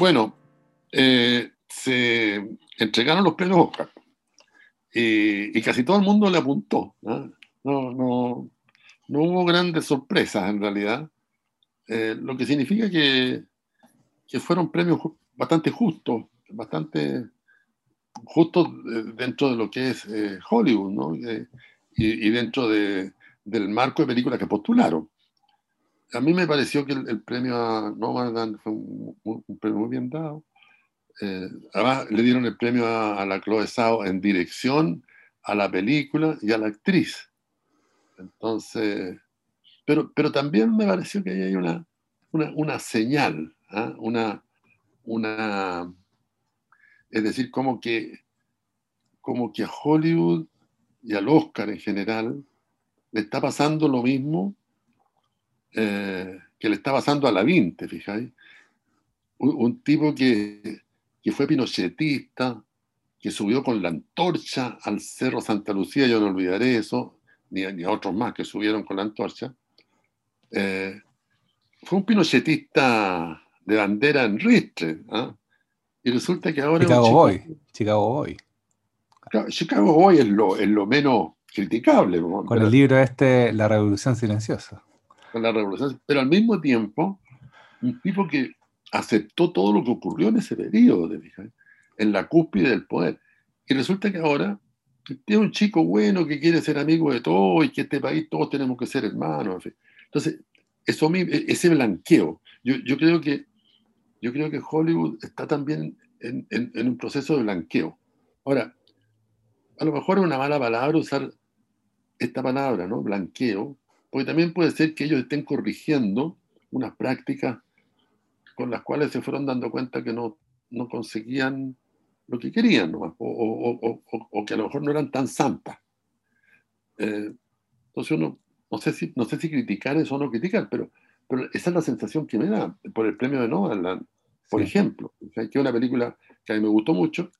Bueno, eh, se entregaron los premios Oscar y, casi todo el mundo le apuntó. ¿no? No, hubo grandes sorpresas en realidad, eh, lo que significa que, que, fueron premios bastante justos, bastante justos dentro de lo que es eh, Hollywood ¿no? y, dentro de, del marco de películas que postularon. A mí me pareció que el, premio a Nomadland fue un, premio muy bien dado. Eh, además, le dieron el premio a, la Chloe Zhao en dirección, a la película y a la actriz. Entonces, pero, pero también me pareció que ahí hay una, una, una señal, ¿ah? una, una, es decir, como que, como que a Hollywood y al Oscar en general le está pasando lo mismo eh, que le está pasando a la ¿te fijáis? Un, tipo que, que, fue pinochetista, que subió con la antorcha al Cerro Santa Lucía, yo no olvidaré eso, ni, ni a otros más que subieron con la antorcha. Eh, fue un pinochetista de bandera en ristre. ¿ah? Y resulta que ahora... Chicago Boy. Chicago Boy. Chicago Boy es lo, es lo menos criticable. Con el libro este, La Revolución Silenciosa. La Revolución, pero al mismo tiempo, un tipo que aceptó todo lo que ocurrió en ese periodo, en la cúspide del poder. Y resulta que ahora tiene un chico bueno que quiere ser amigo de todos y que este país todos tenemos que ser hermanos. Entonces, eso, e, ese blanqueo, yo, yo, creo que, yo creo que Hollywood está también en, en un proceso de blanqueo. Ahora, a lo mejor es una mala palabra usar esta palabra, ¿no? Blanqueo, porque también puede ser que ellos estén corrigiendo unas prácticas con las cuales se fueron dando cuenta que no, no conseguían lo que querían, ¿no? o, que a lo mejor no eran tan santas. Eh, entonces uno, no sé, si, no sé si criticar eso o no criticar, pero, pero esa es la sensación que me da por el premio de Nolan, por ejemplo, que es una película que a mí me gustó mucho,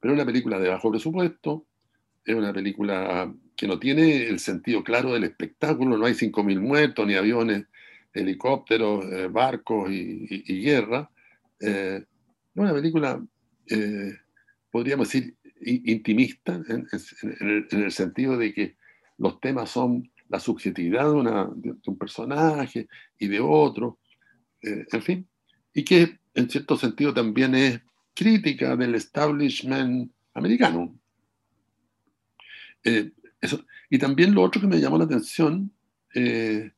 pero es una película de bajo presupuesto, es una película que no tiene el sentido claro del espectáculo, no hay 5.000 muertos, ni aviones, helicópteros, eh, barcos y, guerra. Eh, una película, eh, podríamos decir, intimista, en, el, sentido de que los temas son la subjetividad de, de un personaje y de otro, en fin, y que en cierto sentido también es crítica del establishment americano, eh, Y también lo otro que me llamó la atención, eh,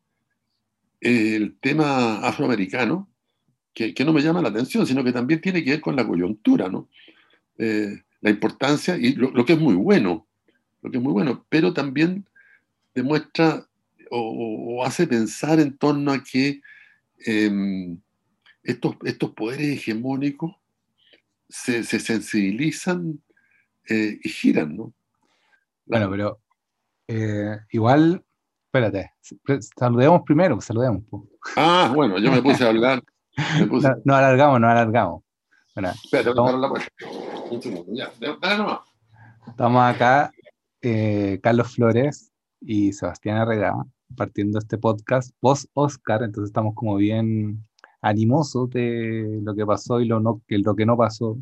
el tema afroamericano, que, no me llama la atención, sino que también tiene que ver con la coyuntura, ¿no? Eh, la importancia, y lo, que es muy bueno, lo que es muy bueno, pero también demuestra o, hace pensar en torno a que em, estos, estos poderes hegemónicos se, se sensibilizan y giran, ¿no? Bueno, pero eh, igual, espérate, saludemos primero, saludemos. Ah, bueno, yo me puse a hablar. No, alargamos, no alargamos. Bueno, espérate, voy a la puerta. Un segundo, ya, dale nomás. Estamos acá, eh, Carlos Flores y Sebastián Arregada, partiendo este podcast post-Oscar, entonces estamos como bien animosos de lo que pasó y lo, no, que, lo que no pasó.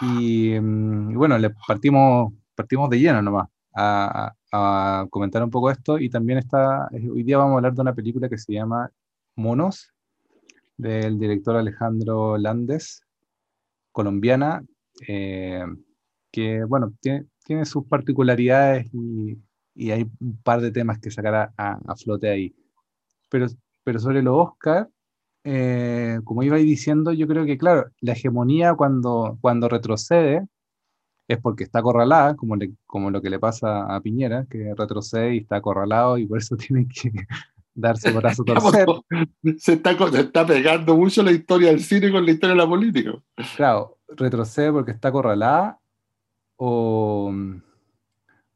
Y, mm, y bueno, le partimos partimos de lleno nomás a, comentar un poco esto y también está, hoy día vamos a hablar de una película que se llama Monos, del director Alejandro Landes, colombiana, eh, que bueno, tiene, tiene, sus particularidades y, y, hay un par de temas que sacar a, flote ahí. Pero, pero sobre los Oscar, eh, como iba diciendo, yo creo que claro, la hegemonía cuando, cuando retrocede, es porque está acorralada, como, como lo que le pasa a Piñera, que retrocede y está acorralado y por eso tiene que darse brazo torcer. Se está, se está pegando mucho la historia del cine con la historia de la política. Claro, retrocede porque está acorralada o,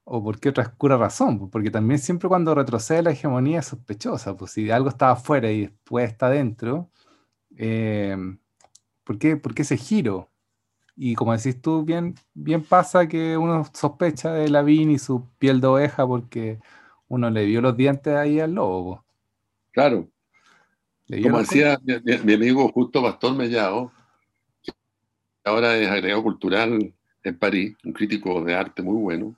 o por qué otra oscura razón, porque también siempre cuando retrocede la hegemonía es sospechosa, pues si algo estaba afuera y después está dentro, eh, ¿por, qué, ¿por qué ese giro? Y como decís tú, bien, bien pasa que uno sospecha de Lavín y su piel de oveja porque uno le vio los dientes ahí al lobo. Claro. Como decía mi, amigo Justo Pastor Mellado, ahora es agregado cultural en París, un crítico de arte muy bueno,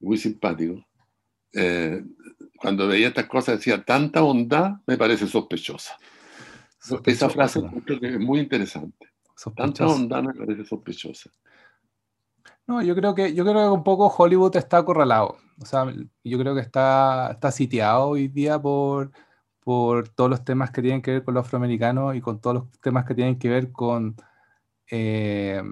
muy simpático. Eh, cuando veía estas cosas decía, tanta bondad me parece sospechosa. Esa frase es muy interesante. Tanta bondad me parece sospechosa. No, yo creo que yo creo que un poco Hollywood está acorralado. O sea, yo creo que está, está sitiado hoy día por, por todos los temas que tienen que ver con los afroamericanos y con todos los temas que tienen que ver con eh,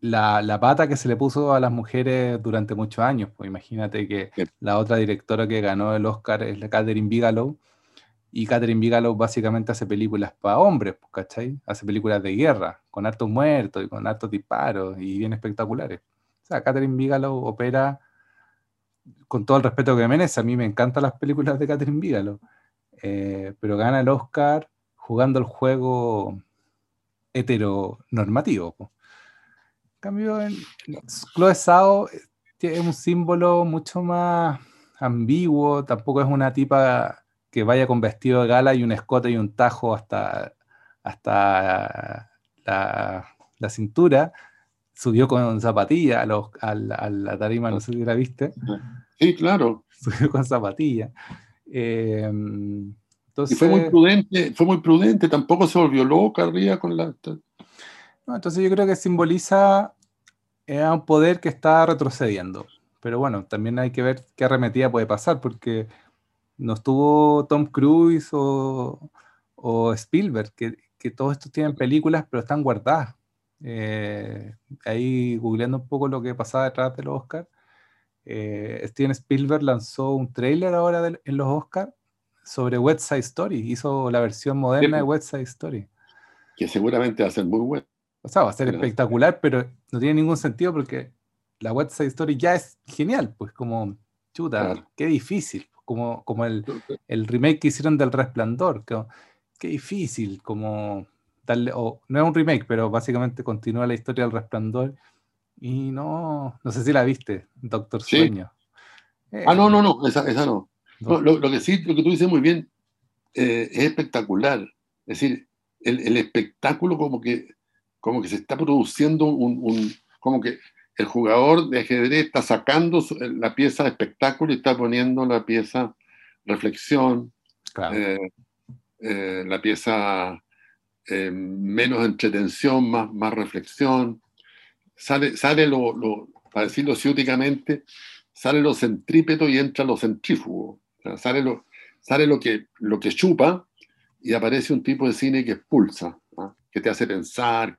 la, la, pata que se le puso a las mujeres durante muchos años. Pues imagínate que la otra directora que ganó el Oscar es la Catherine Bigelow, y Catherine Bigelow básicamente hace películas para hombres, pues, ¿cachai? Hace películas de guerra, con hartos muertos y con hartos disparos y bien espectaculares. O sea, Catherine Bigelow opera con todo el respeto que merece. A mí me encantan las películas de Catherine Bigelow. Eh, pero gana el Oscar jugando el juego heteronormativo. En cambio, en Chloe Zhao es un símbolo mucho más ambiguo, tampoco es una tipa que vaya con vestido de gala y un escote y un tajo hasta, hasta la, cintura, subió con zapatilla a, la tarima, no sé si la viste. Sí, claro. Subió con zapatilla. entonces, eh, y fue muy prudente, fue muy prudente, tampoco se volvió loca arriba con la... No, entonces yo creo que simboliza eh, un poder que está retrocediendo. Pero bueno, también hay que ver qué arremetida puede pasar, porque no estuvo Tom Cruise o, Spielberg, que, todos estos tienen películas, pero están guardadas. Eh, ahí googleando un poco lo que pasaba detrás de los Oscars, eh, Steven Spielberg lanzó un trailer ahora en los Oscars sobre West Side Story, hizo la versión moderna de West Side Story. Que seguramente va a ser muy bueno. O sea, va a ser espectacular, pero no tiene ningún sentido porque la West Side Story ya es genial, pues como, chuta, qué difícil como, como el, el, remake que hicieron del Resplandor. Que, qué difícil, como darle, o, no es un remake, pero básicamente continúa la historia del Resplandor. Y no, no sé si la viste, Doctor Sueño. ah, no, no, no, esa, esa no. lo, lo, que sí, lo que tú dices muy bien, eh, es espectacular. Es decir, el, el, espectáculo como que, como que se está produciendo un, un como que el jugador de ajedrez está sacando la pieza de espectáculo y está poniendo la pieza reflexión, eh, eh, la pieza eh, menos entretención, más, más reflexión. Sale, sale lo, para decirlo ciúticamente, sale lo centrípeto y entra lo centrífugo. sale lo, sale lo, que, lo que chupa y aparece un tipo de cine que expulsa, ¿ah? que te hace pensar,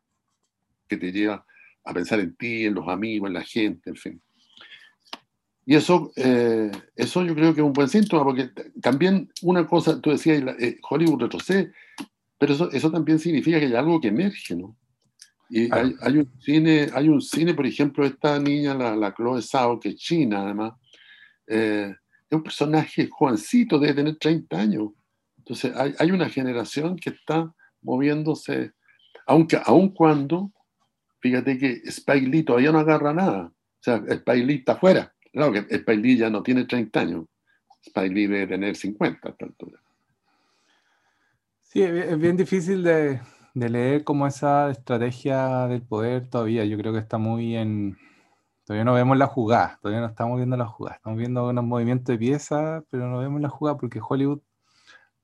que te lleva a pensar en ti, en los amigos, en la gente, en fin. Y eso, eh, eso yo creo que es un buen síntoma, porque también una cosa, tú decías, eh, Hollywood retrocede, pero eso, eso también significa que hay algo que emerge, ¿no? Y hay, hay, un cine, hay un cine, por ejemplo, esta niña, la, la Chloe Zhao, que es china además, eh, es un personaje jovencito, debe tener 30 años. Entonces hay, hay una generación que está moviéndose, aunque aun cuando fíjate que Spike Lee todavía no agarra nada. O sea, Spike Lee está afuera. Claro que Spike Lee ya no tiene 30 años. Spike Lee debe tener 50 a esta altura. Sí, es bien difícil de, leer como esa estrategia del poder todavía. Yo creo que está muy en... Todavía no vemos la jugada, todavía no estamos viendo la jugada. Estamos viendo unos movimientos de piezas, pero no vemos la jugada porque Hollywood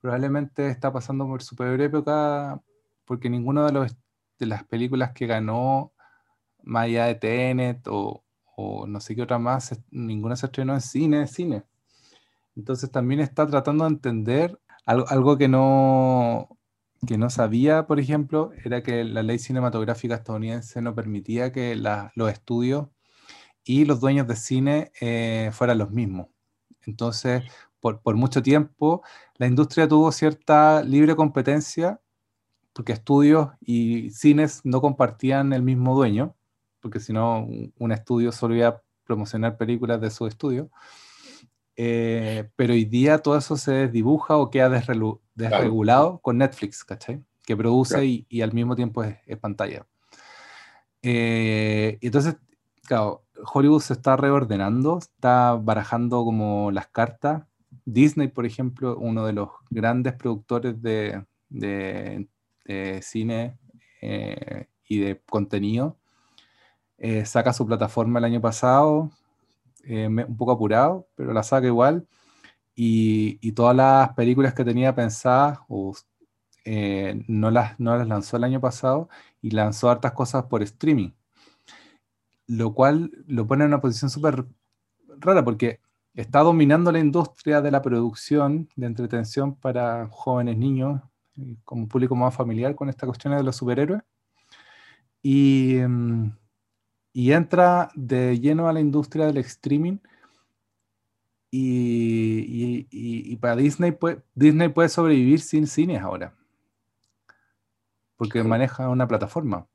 probablemente está pasando por su peor época porque ninguno de los de las películas que ganó, más allá de Tenet o, no sé qué otra más, ninguna se estrenó en cine, cine. Entonces también está tratando de entender algo, algo que, no, que no sabía, por ejemplo, era que la ley cinematográfica estadounidense no permitía que los estudios y los dueños de cine eh, fueran los mismos. Entonces, por, por, mucho tiempo, la industria tuvo cierta libre competencia porque estudios y cines no compartían el mismo dueño, porque si no, un estudio solo iba a promocionar películas de su estudio. Eh, pero hoy día todo eso se desdibuja o queda desregulado con Netflix, ¿cachai? Que produce y, al mismo tiempo es, pantalla. Eh, entonces, claro, Hollywood se está reordenando, está barajando como las cartas. Disney, por ejemplo, uno de los grandes productores de, de cine eh, y de contenido. Eh, saca su plataforma el año pasado, eh, un poco apurado, pero la saca igual. Y, y, todas las películas que tenía pensadas eh, no, las, no las lanzó el año pasado y lanzó hartas cosas por streaming. Lo cual lo pone en una posición súper rara porque está dominando la industria de la producción de entretención para jóvenes niños, como público más familiar con esta cuestión de los superhéroes. Y, mm, y entra de lleno a la industria del streaming. Y, y, para Disney, puede, Disney puede sobrevivir sin cines ahora. Porque maneja una plataforma.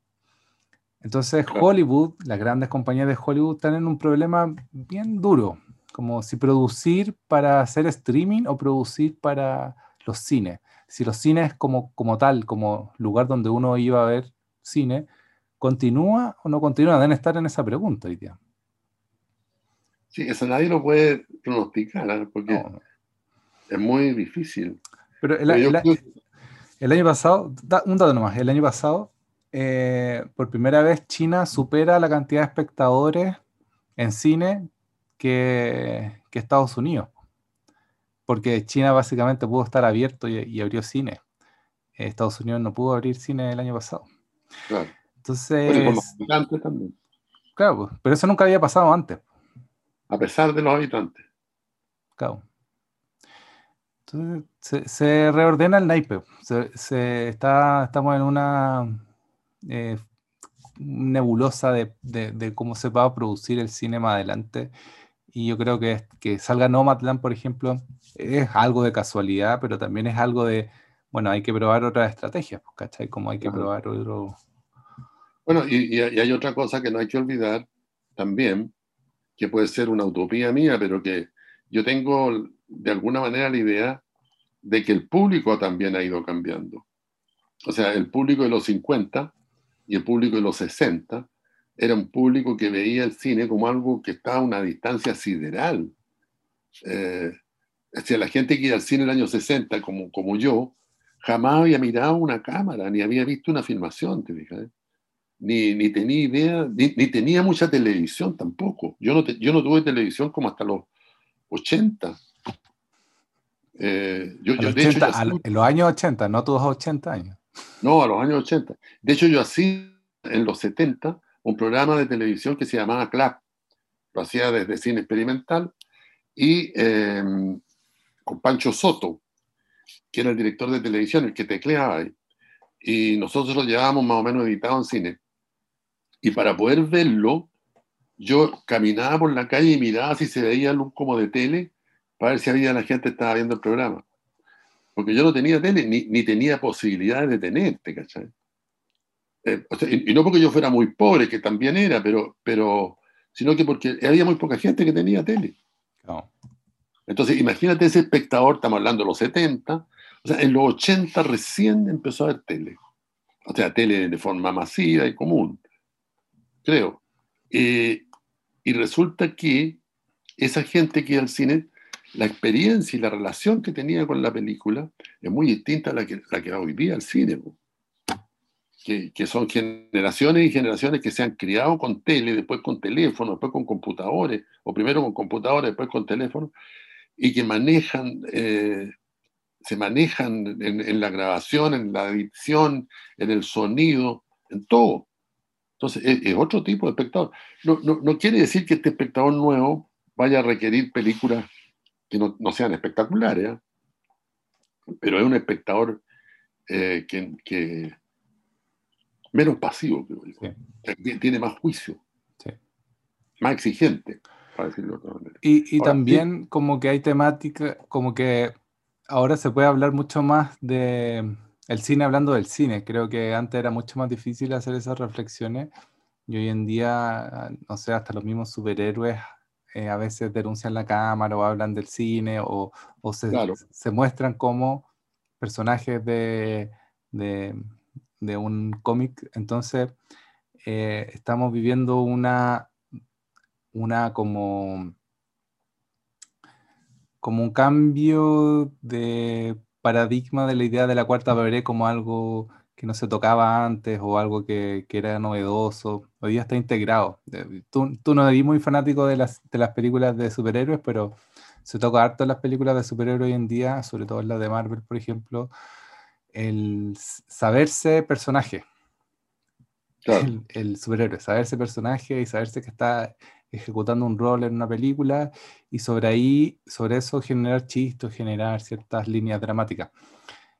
Entonces Hollywood, las grandes compañías de Hollywood están en un problema bien duro como si producir para hacer streaming o producir para los cines. Si los cines como, como tal, como lugar donde uno iba a ver cine, ¿continúa o no continúa? Deben estar en esa pregunta hoy día. Sí, eso nadie lo puede pronosticar, ¿eh? porque es muy difícil. Pero el, año pasado, un dato nomás, el año pasado, eh, por primera vez China supera la cantidad de espectadores en cine que, Estados Unidos. Porque China básicamente pudo estar abierto y, abrió cine. Estados Unidos no pudo abrir cine el año pasado. Claro. Entonces. también. Claro, pero eso nunca había pasado antes. A pesar de los habitantes. Claro. Entonces se, reordena el naipe. Se, está, estamos en una eh, nebulosa de, de, cómo se va a producir el cine más adelante y yo creo que, que salga Nomadland, por ejemplo, es algo de casualidad, pero también es algo de, bueno, hay que probar otras estrategias, pues, ¿cachai? Como hay que probar otro... Bueno, y, hay otra cosa que no hay que olvidar también, que puede ser una utopía mía, pero que yo tengo de alguna manera la idea de que el público también ha ido cambiando. O sea, el público de los 50 y el público de los 60 era un público que veía el cine como algo que estaba a una distancia sideral. Eh, la gente que iba al cine en el año 60, como, como yo, jamás había mirado una cámara, ni había visto una filmación, te fijas. Ni, ni, tenía idea, ni, tenía mucha televisión tampoco. Yo no, yo no tuve televisión como hasta los 80. Eh, yo, en los años 80, no todos 80 años. No, a los años 80. De hecho, yo así en los 70 un programa de televisión que se llamaba CLAP. Lo hacía desde cine experimental y em, con Pancho Soto, que era el director de televisión, el que tecleaba ahí. Y nosotros lo llevábamos más o menos editado en cine. Y para poder verlo, yo caminaba por la calle y miraba si se veía luz como de tele para ver si había la gente que estaba viendo el programa. Porque yo no tenía tele ni, ni tenía posibilidad de tenerte, ¿cachai? Eh, y, no porque yo fuera muy pobre, que también era, pero, pero sino que porque había muy poca gente que tenía tele. Entonces, imagínate ese espectador, estamos hablando de los 70, o sea, en los 80 recién empezó a ver tele. O sea, tele de forma masiva y común, creo. Eh, y resulta que esa gente que iba al cine, la experiencia y la relación que tenía con la película es muy distinta a la que, la que hoy día al cine que, son generaciones y generaciones que se han criado con tele, después con teléfono, después con computadores, o primero con computadores, después con teléfono, y que manejan, eh, se manejan en, la grabación, en la edición, en el sonido, en todo. Entonces, es, otro tipo de espectador. No, no, quiere decir que este espectador nuevo vaya a requerir películas que no, sean espectaculares, ¿eh? pero es un espectador eh, que menos pasivo, creo yo. Tiene más juicio. Más exigente, para decirlo de otra manera. Y, también como que hay temática, como que ahora se puede hablar mucho más de el cine hablando del cine. Creo que antes era mucho más difícil hacer esas reflexiones y hoy en día, no sé, hasta los mismos superhéroes eh, a veces denuncian la cámara o hablan del cine o, se, se, muestran como personajes de, de, de un cómic. Entonces, eh, estamos viviendo una, una como, como un cambio de paradigma de la idea de la cuarta pared como algo que no se tocaba antes o algo que, que era novedoso. Hoy día está integrado. Tú, tú no eres muy fanático de las, de las películas de superhéroes, pero se toca harto en las películas de superhéroes hoy en día, sobre todo en las de Marvel, por ejemplo, el saberse personaje. El, superhéroe, saberse personaje y saberse que está ejecutando un rol en una película y sobre ahí, sobre eso generar chistes, generar ciertas líneas dramáticas.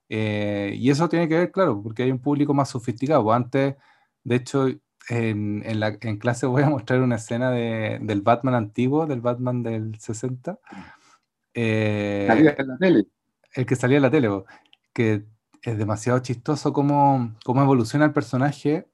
Eh, y eso tiene que ver, claro, porque hay un público más sofisticado. Antes, de hecho, en, en, la, en clase voy a mostrar una escena de, del Batman antiguo, del Batman del 60. Eh, salía en la tele. El que salía en la tele, que es demasiado chistoso cómo, cómo evoluciona el personaje,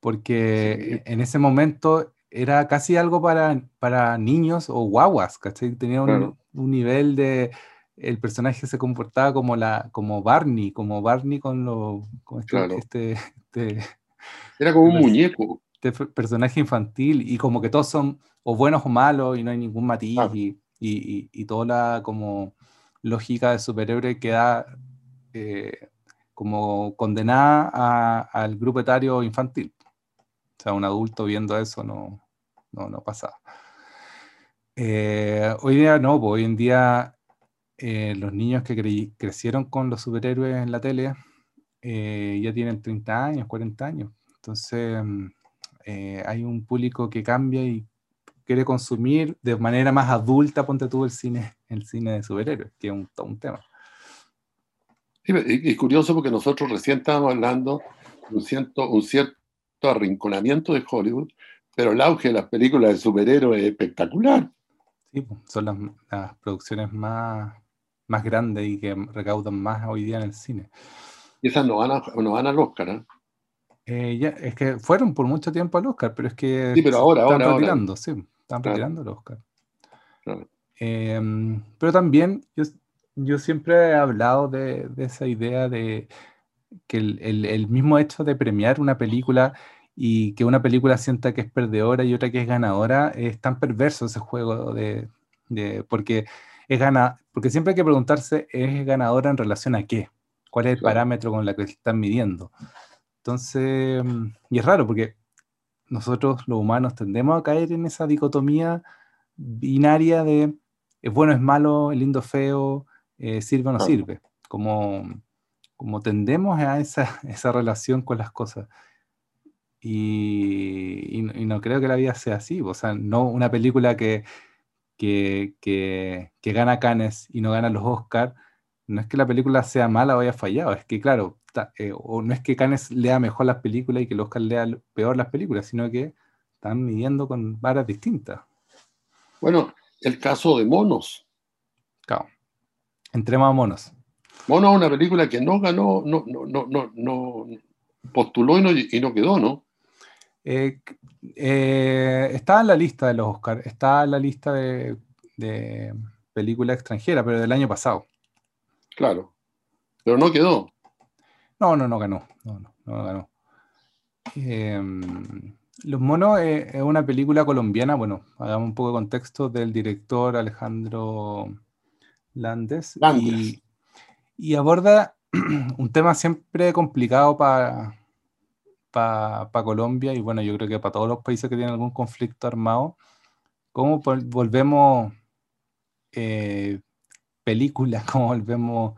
porque en ese momento era casi algo para, para niños o guaguas, ¿cachai? Tenía un, un, nivel de... El personaje se comportaba como, la, como Barney, como Barney con, lo, con este, este, este, Era como un muñeco. Este personaje infantil y como que todos son o buenos o malos y no hay ningún matiz y, y, y, toda la como lógica de superhéroe queda eh, como condenada al grupo etario infantil. O sea, un adulto viendo eso no, no, no pasa. Eh, hoy día no, pues, hoy en día eh, los niños que crecieron con los superhéroes en la tele eh, ya tienen 30 años, 40 años. Entonces mm, hay un público que cambia y quiere consumir de manera más adulta, ponte tú el cine, el cine de superhéroes, que es un, un tema. Es curioso porque nosotros recién estábamos hablando de un cierto, un cierto arrinconamiento de Hollywood, pero el auge de las películas de superhéroes es espectacular. Sí, son las, producciones más, más grandes y que recaudan más hoy día en el cine. Y esas no van, no van al Oscar, ¿eh? ¿eh? ya, es que fueron por mucho tiempo al Oscar, pero es que sí, pero ahora, están ahora, retirando, sí, están retirando el Oscar. Em, pero también yo, yo, siempre he hablado de, de esa idea de que el, el, el, mismo hecho de premiar una película y que una película sienta que es perdedora y otra que es ganadora, es tan perverso ese juego de, de porque es gana, porque siempre hay que preguntarse, ¿es ganadora en relación a qué? ¿Cuál es el parámetro con el que están midiendo? Entonces, y es raro porque nosotros los humanos tendemos a caer en esa dicotomía binaria de es bueno, es malo, es lindo, feo, eh, sirve o no sirve, como, como tendemos a esa, esa relación con las cosas. Y, y, no creo que la vida sea así. O sea, no una película que, que, que, que gana Cannes y no gana los Oscars, no es que la película sea mala o haya fallado, es que, claro, eh, o no es que Cannes lea mejor las películas y que los Oscar lea peor las películas, sino que están midiendo con varas distintas. Bueno, el caso de Monos. Claro. Entremos a Monos. Monos es una película que no ganó, no, no, no, no, no postuló y no, y no quedó, ¿no? Eh, eh, está en la lista de los Oscars, está en la lista de, de película extranjera, pero del año pasado. Claro, pero no quedó. No, no, no ganó. No, no, no ganó. Em, los Monos es, una película colombiana, bueno, hagamos un poco de contexto del director Alejandro Landes. Y, y, aborda un tema siempre complicado para para Colombia y bueno, yo creo que para todos los países que tienen algún conflicto armado, ¿cómo volvemos eh, película, cómo volvemos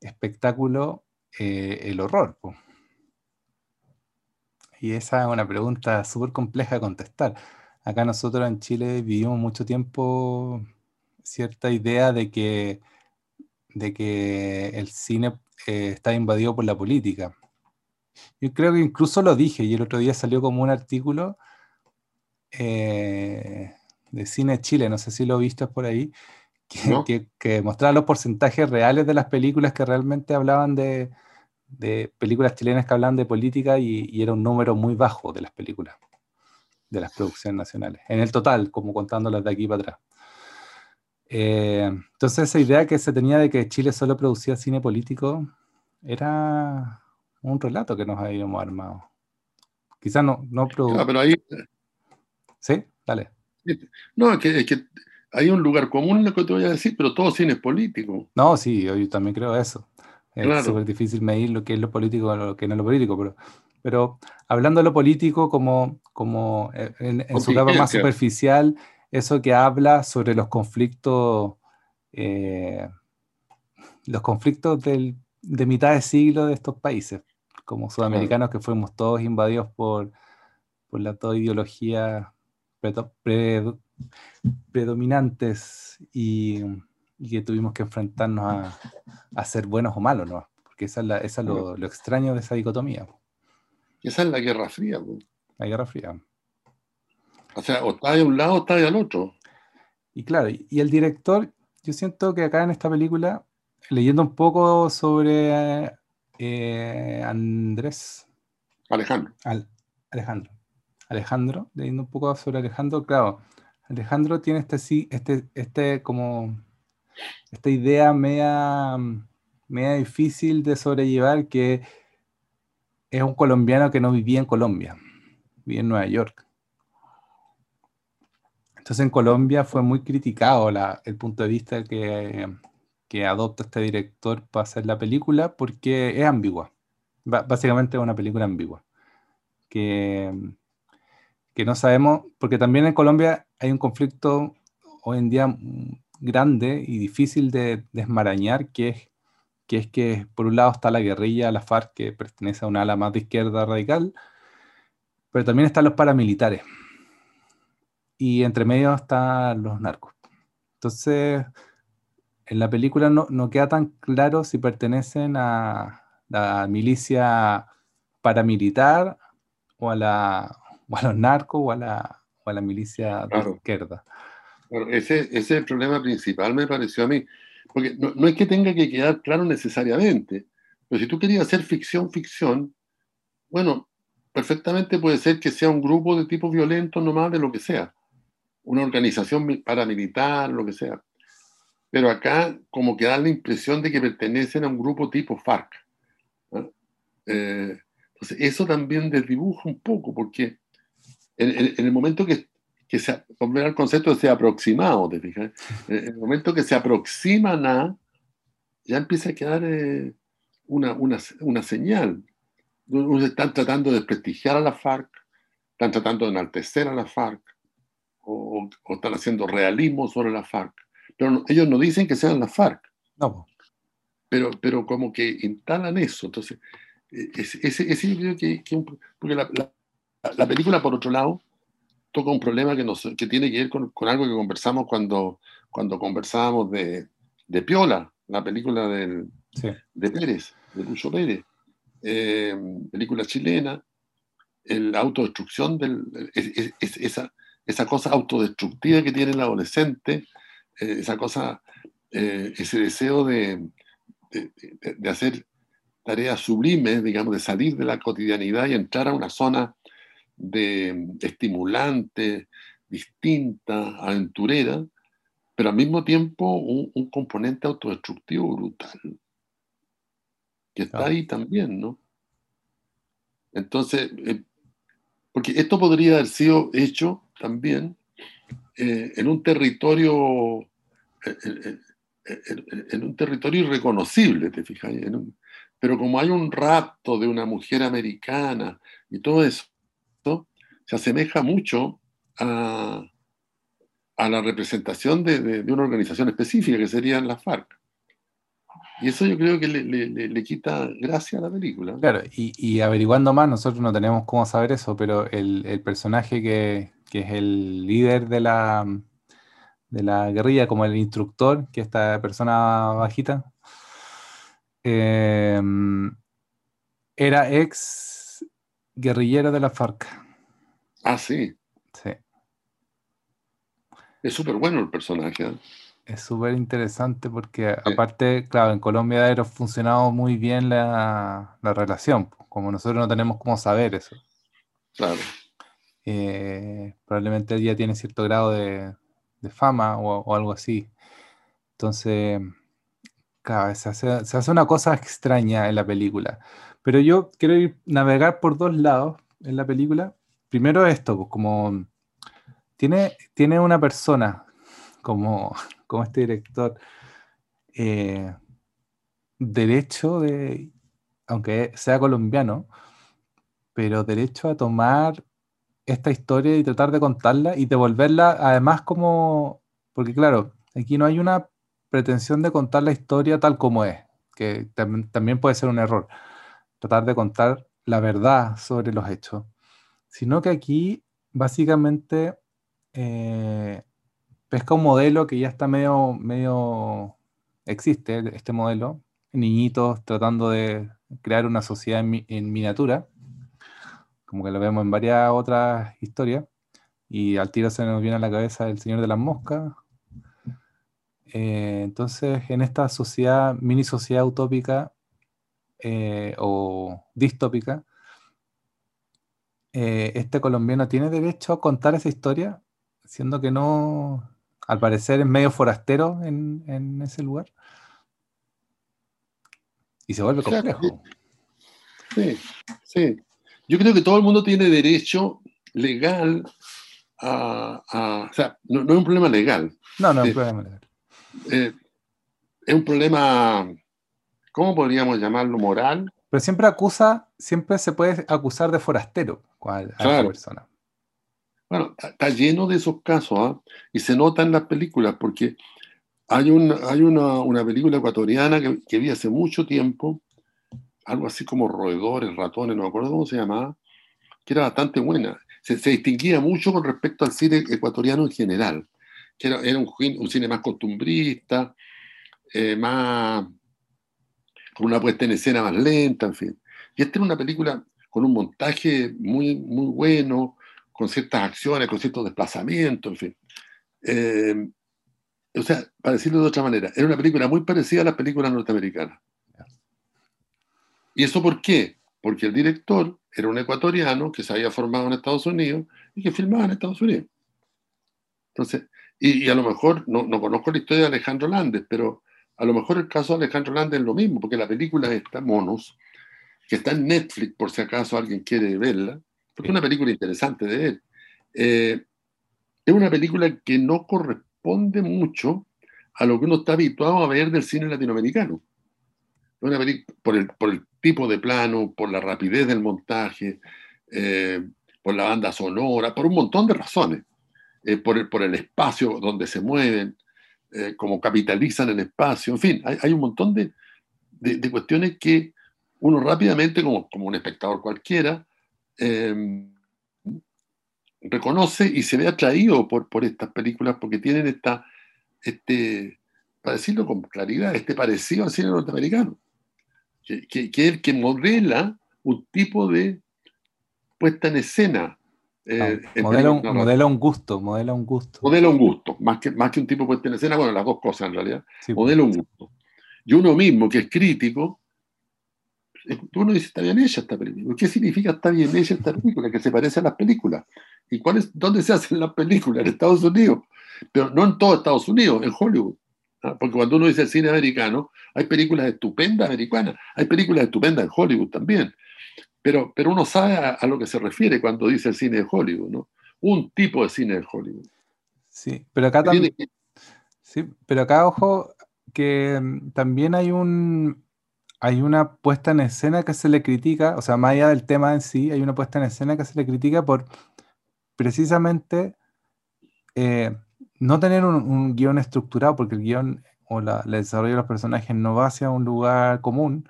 espectáculo eh, el horror? Y esa es una pregunta súper compleja de contestar. Acá nosotros en Chile vivimos mucho tiempo cierta idea de que, de que el cine eh, está invadido por la política. Yo creo que incluso lo dije y el otro día salió como un artículo eh, de Cine Chile, no sé si lo viste por ahí, que, mostraba los porcentajes reales de las películas que realmente hablaban de, películas chilenas que hablaban de política y, era un número muy bajo de las películas, de las producciones nacionales, en el total, como contándolas de aquí para atrás. Eh, entonces esa idea que se tenía de que Chile solo producía cine político era un relato que nos habíamos armado. Quizás no, no pero ahí... Sí, dale. No, es que, es que, hay un lugar común en lo que te voy a decir, pero todo cine es político. No, sí, yo también creo eso. Es súper difícil medir lo que es lo político y lo que no es lo político, pero, pero hablando de lo político como, como eh, en, su capa más superficial, eso que habla sobre los conflictos, eh, los conflictos del, de mitad de siglo de estos países, como sudamericanos que fuimos todos invadidos por, por las dos ideologías predominantes y y que tuvimos que enfrentarnos a, ser buenos o malos, ¿no? Porque esa es, esa lo, extraño de esa dicotomía. Esa es la Guerra Fría. La Guerra Fría. O sea, o está de un lado o está de al otro. Y claro, y el director, yo siento que acá en esta película, leyendo un poco sobre eh, Andrés. Alejandro. Alejandro. Alejandro, leyendo un poco sobre Alejandro, claro, Alejandro tiene este sí, este, este como esta idea media, media difícil de sobrellevar que es un colombiano que no vivía en Colombia, vivía en Nueva York. Entonces en Colombia fue muy criticado el punto de vista que, que, adopta este director para hacer la película porque es ambigua. básicamente es una película ambigua. Que, que no sabemos, porque también en Colombia hay un conflicto hoy en día grande y difícil de desmarañar, que es, que es que por un lado está la guerrilla, la FARC, que pertenece a una ala más de izquierda radical, pero también están los paramilitares. Y entre medio están los narcos. Entonces, en la película no, no queda tan claro si pertenecen a la milicia paramilitar o a, la, o a los narcos o a la, o a la milicia de izquierda ese, es el problema principal, me pareció a mí. Porque no, es que tenga que quedar claro necesariamente, pero si tú querías hacer ficción, ficción, bueno, perfectamente puede ser que sea un grupo de tipo violento nomás de lo que sea, una organización paramilitar, lo que sea. Pero acá como que da la impresión de que pertenecen a un grupo tipo FARC. Eh, entonces, eso también desdibuja un poco, porque en, el momento que, que se, volver al concepto de se aproximado, ¿te fijas? En el momento que se aproximan a, ya empieza a quedar eh, una, una, una, señal. Están tratando de desprestigiar a la FARC, están tratando de enaltecer a la FARC, o, están haciendo realismo sobre la FARC. Pero ellos no dicen que sean la FARC. No. Pero, pero como que instalan eso. Entonces, e, ese, ese yo creo que, porque la, la película, por otro lado, toca un problema que, nos, que tiene que ver con, con, algo que conversamos cuando, cuando conversábamos de, de Piola, la película del, de Pérez, de Lucho Pérez, eh, película chilena, la autodestrucción, del, esa, esa cosa autodestructiva que tiene el adolescente, eh, esa cosa, eh, ese deseo de, de, de, hacer tareas sublimes, digamos, de salir de la cotidianidad y entrar a una zona de estimulante, distinta, aventurera, pero al mismo tiempo un, componente autodestructivo brutal, que está ahí también, ¿no? Entonces, eh, porque esto podría haber sido hecho también eh, en un territorio, eh, en, un territorio irreconocible, te fijas, pero como hay un rapto de una mujer americana y todo eso, se asemeja mucho a, la representación de, una organización específica que serían las FARC. Y eso yo creo que le, quita gracia a la película. Claro, y, averiguando más, nosotros no tenemos cómo saber eso, pero el, personaje que, es el líder de la, de la guerrilla, como el instructor, que esta persona bajita, eh, era ex guerrillero de la FARC. Ah, sí. Sí. Es súper bueno el personaje. ¿eh? Es súper interesante porque aparte, claro, en Colombia ha funcionado muy bien la, relación, como nosotros no tenemos cómo saber eso. Claro. Eh, probablemente ya tiene cierto grado de, fama o, algo así. Entonces, se hace, se hace, una cosa extraña en la película. Pero yo quiero ir navegar por dos lados en la película primero esto, pues, como tiene, tiene una persona como, como este director, eh, derecho de, aunque sea colombiano, pero derecho a tomar esta historia y tratar de contarla y devolverla además como, porque claro, aquí no hay una pretensión de contar la historia tal como es, que también puede ser un error, tratar de contar la verdad sobre los hechos, sino que aquí básicamente eh, pesca un modelo que ya está medio, medio, existe este modelo, niñitos tratando de crear una sociedad en, miniatura, como que lo vemos en varias otras historias, y al tiro se nos viene a la cabeza el Señor de las Moscas. Eh, entonces, en esta sociedad, mini sociedad utópica eh, o distópica, eh, este colombiano tiene derecho a contar esa historia, siendo que no, al parecer es medio forastero en ese lugar. Y se vuelve complejo. Sí, sí. Yo creo que todo el mundo tiene derecho legal a. o sea, no, es un problema legal. No, no es un problema legal. Eh, es un problema, ¿cómo podríamos llamarlo? Moral. Pero siempre acusa, siempre se puede acusar de forastero a esa persona. Bueno, está lleno de esos casos, ¿ah? y se nota en las películas, porque hay, hay una, película ecuatoriana que, vi hace mucho tiempo, algo así como roedores, ratones, no me acuerdo cómo se llamaba, que era bastante buena. Se, distinguía mucho con respecto al cine ecuatoriano en general, que era, un, cine más costumbrista, eh, más con una puesta en escena más lenta, en fin. Y esta era una película con un montaje muy, muy bueno, con ciertas acciones, con ciertos desplazamientos, en fin. Eh, o sea, para decirlo de otra manera, era una película muy parecida a las películas norteamericanas. ¿Y eso por qué? Porque el director era un ecuatoriano que se había formado en Estados Unidos y que filmaba en Estados Unidos. Entonces, y, a lo mejor, no, conozco la historia de Alejandro Landes, pero a lo mejor el caso de Alejandro Landes es lo mismo, porque la película está, Monos, que está en Netflix por si acaso alguien quiere verla, porque es una película interesante de él. Eh, es una película que no corresponde responde mucho a lo que uno está habituado a ver del cine latinoamericano. Por el, por el tipo de plano, por la rapidez del montaje, eh, por la banda sonora, por un montón de razones, eh, por, el, por el espacio donde se mueven, eh, cómo capitalizan el espacio, en fin, hay, hay un montón de, de, de, cuestiones que uno rápidamente, como, como un espectador cualquiera, reconoce y se ve atraído por, por estas películas porque tienen esta, este, para decirlo con claridad, este parecido al cine norteamericano, que, que, es el que modela un tipo de puesta en escena. Eh, modela, un, modela, un, gusto, modela un gusto. Modela un gusto, más que, más que un tipo de puesta en escena, bueno, las dos cosas en realidad. modela un gusto. Y uno mismo, que es crítico, uno dice, está bien hecha esta película. ¿Qué significa está bien hecha esta película? Que se parece a las películas. ¿Y cuál es, dónde se hacen las películas? En Estados Unidos. Pero no en todo Estados Unidos, en Hollywood. ¿Ah? Porque cuando uno dice el cine americano, hay películas estupendas americanas, hay películas estupendas en Hollywood también. Pero, pero uno sabe a, lo que se refiere cuando dice el cine de Hollywood, ¿no? Un tipo de cine de Hollywood. Sí, pero acá también. Sí, pero acá, ojo, que mm, también hay un, hay una puesta en escena que se le critica, o sea, más allá del tema en sí, hay una puesta en escena que se le critica por precisamente eh, no tener un, guion estructurado, porque el guion o la, el desarrollo de los personajes no va hacia un lugar común,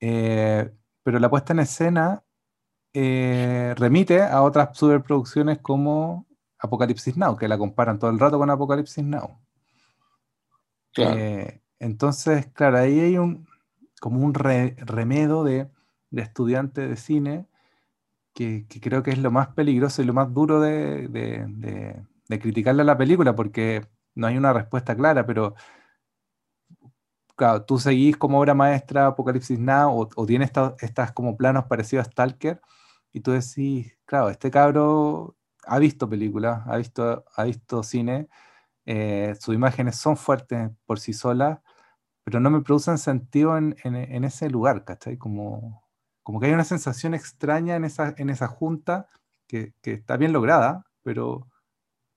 eh, pero la puesta en escena eh, remite a otras superproducciones como Apocalipsis Now, que la comparan todo el rato con Apocalipsis Now. entonces, claro, ahí hay un, como un remedo de, de estudiante de cine que, creo que es lo más peligroso y lo más duro de, de, criticarle a la película, porque no hay una respuesta clara, pero claro, tú seguís como obra maestra Apocalipsis Now o, o tienes estas como planos parecidos a Stalker y tú decís, claro, este cabro ha visto películas, ha visto, ha visto cine, eh, sus imágenes son fuertes por sí solas, pero no me producen sentido en, en, ese lugar, ¿cachai? Como, como que hay una sensación extraña en esa, en esa junta que, que está bien lograda, pero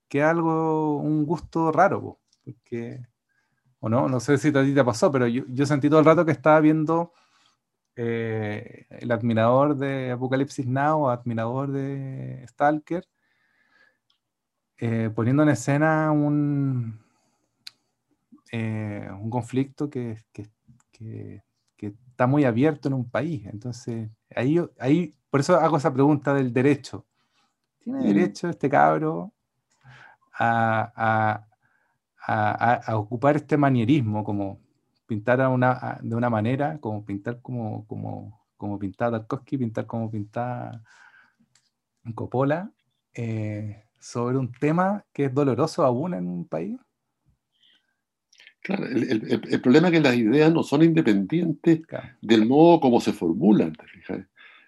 que algo, un gusto raro, porque ¿o no? No sé si a ti te pasó, pero yo, yo sentí todo el rato que estaba viendo eh, el admirador de Apocalipsis Now, admirador de Stalker, eh, poniendo en escena un, eh, un conflicto que, que, que, está muy abierto en un país. Entonces, ahí, ahí, por eso hago esa pregunta del derecho. ¿Tiene derecho este cabro a, a, a ocupar este manierismo como pintar una, de una manera, como pintar como, como, como pintaba Tarkovsky, pintar como pintaba Coppola, eh, sobre un tema que es doloroso aún en un país. Claro, el, problema es que las ideas no son independientes del modo como se formulan,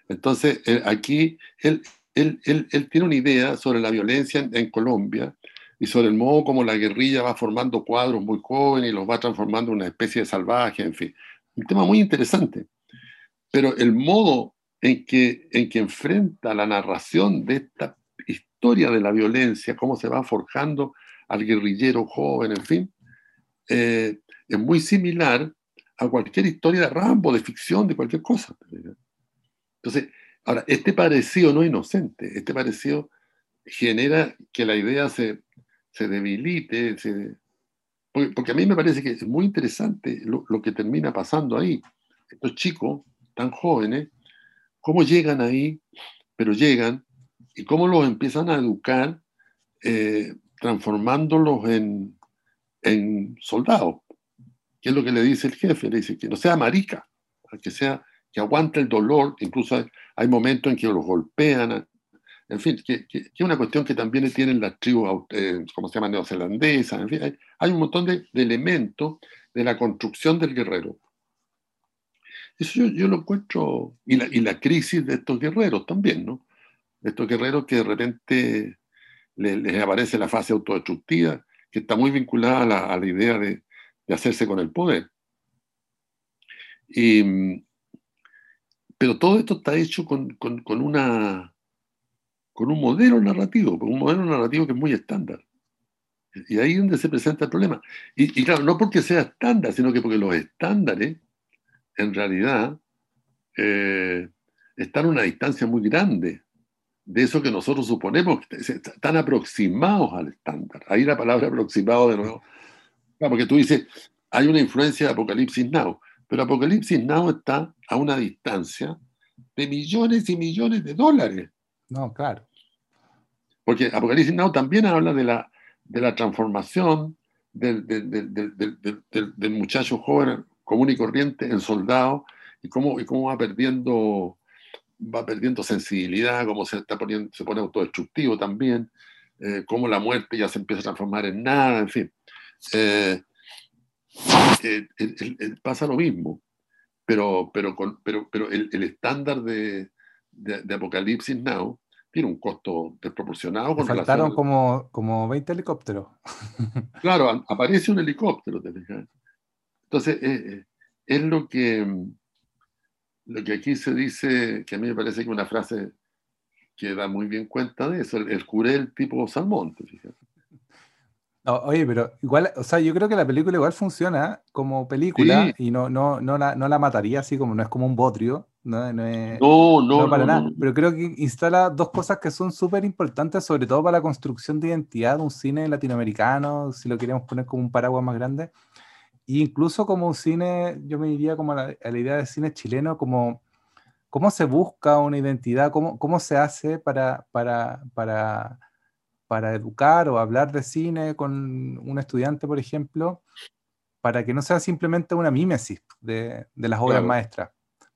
Entonces, eh, aquí él, él, él, tiene una idea sobre la violencia en Colombia y sobre el modo como la guerrilla va formando cuadros muy jóvenes y los va transformando en una especie de salvaje, en fin. Un tema muy interesante. Pero el modo en que, en que enfrenta la narración de esta historia de la violencia, cómo se va forjando al guerrillero joven, en fin, eh, es muy similar a cualquier historia de Rambo, de ficción, de cualquier cosa. Entonces, ahora, este parecido no inocente, este parecido genera que la idea se, se debilite, porque, a mí me parece que es muy interesante lo, que termina pasando ahí. Estos chicos tan jóvenes, cómo llegan ahí, pero llegan, y cómo los empiezan a educar, eh, transformándolos en, en soldados. ¿Qué es lo que le dice el jefe? Le dice que no sea marica, que sea que aguante el dolor, incluso hay momentos en que los golpean, en fin, que, es una cuestión que también tienen las tribus, eh, como se llama, neozelandesas, en fin, hay, un montón de, elementos de la construcción del guerrero. Eso yo, lo encuentro, y la, y la, crisis de estos guerreros también, ¿no? estos guerreros que de repente les, aparece la fase autodestructiva, que está muy vinculada a la, idea de, hacerse con el poder. pero todo esto está hecho con una con un modelo narrativo, con un modelo narrativo que es muy estándar. Y ahí es donde se presenta el problema. Y, claro, no porque sea estándar, sino que porque los estándares, en realidad, eh, están a una distancia muy grande de eso que nosotros suponemos, están aproximados al estándar. Ahí la palabra aproximado de nuevo. Claro, porque tú dices, hay una influencia de Apocalipsis Now, pero Apocalipsis Now está a una distancia de millones y millones de dólares. No, claro. Porque Apocalipsis Now también habla de la, de la transformación del, muchacho joven común y corriente en soldado y cómo, y cómo va perdiendo va perdiendo sensibilidad, cómo se, está poniendo, se pone autodestructivo también, eh, cómo la muerte ya se empieza a transformar en nada, en fin. Eh, eh, pasa lo mismo, pero, pero, pero, pero el, estándar de, de, Apocalipsis Now tiene un costo desproporcionado. Con faltaron como, como 20 helicópteros. claro, aparece un helicóptero, Entonces, eh, eh, es lo que, lo que aquí se dice, que a mí me parece que una frase que da muy bien cuenta de eso, el, el tipo salmón, oye, pero igual, o sea, yo creo que la película igual funciona como película y no, no, no, la, no la mataría así como no es como un bodrio, no, no, no, para nada. Pero creo que instala dos cosas que son súper importantes, sobre todo para la construcción de identidad de un cine latinoamericano, si lo queremos poner como un paraguas más grande. E incluso como un cine, yo me diría como a la, idea de cine chileno, como cómo se busca una identidad, cómo, cómo se hace para, para, para, para educar o hablar de cine con un estudiante, por ejemplo, para que no sea simplemente una mímesis de, de las obras maestras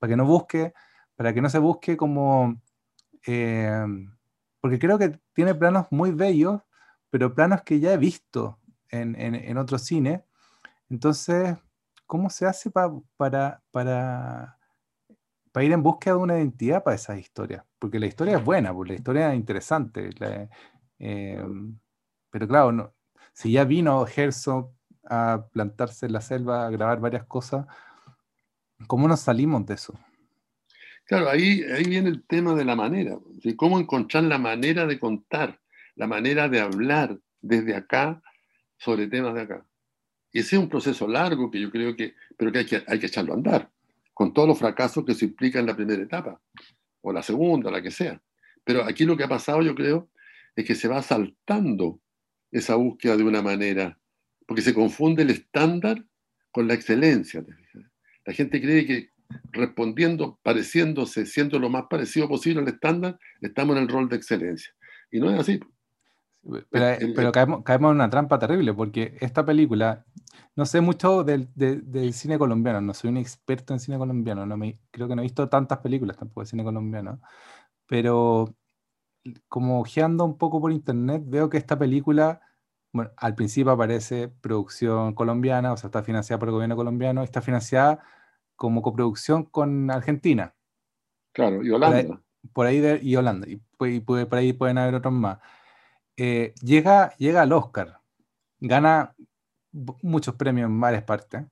para que no busque, para que no se busque como, eh, porque creo que tiene planos muy bellos, pero planos que ya he visto en, en, otros cines. Entonces, ¿cómo se hace para, para, para ir en búsqueda de una identidad para esas historias? Porque la historia es buena, porque la historia es interesante. Eh, pero claro, no, si ya vino Herzog a plantarse en la selva, a grabar varias cosas, ¿Cómo nos salimos de eso? Claro, ahí, ahí viene el tema de la manera, de cómo encontrar la manera de contar, la manera de hablar desde acá sobre temas de acá. Y ese es un proceso largo que yo creo que, pero que hay que, hay que echarlo a andar, con todos los fracasos que se implican en la primera etapa, o la segunda, la que sea. Pero aquí lo que ha pasado, yo creo, es que se va saltando esa búsqueda de una manera, porque se confunde el estándar con la excelencia. La gente cree que respondiendo, pareciéndose, siendo lo más parecido posible al estándar, estamos en el rol de excelencia. Y no es así. Pero, caemos, en una trampa terrible, porque esta película, no sé mucho del, cine colombiano, no soy un experto en cine colombiano, no me, creo que no he visto tantas películas tampoco de cine colombiano, pero como ojeando un poco por internet, veo que esta película, bueno, al principio aparece producción colombiana, o sea, está financiada por el gobierno colombiano, está financiada como coproducción con Argentina. Claro, y Holanda. Por ahí, y Holanda, y, por ahí pueden haber otros más. Eh, llega, llega al Oscar, gana muchos premios en varias partes,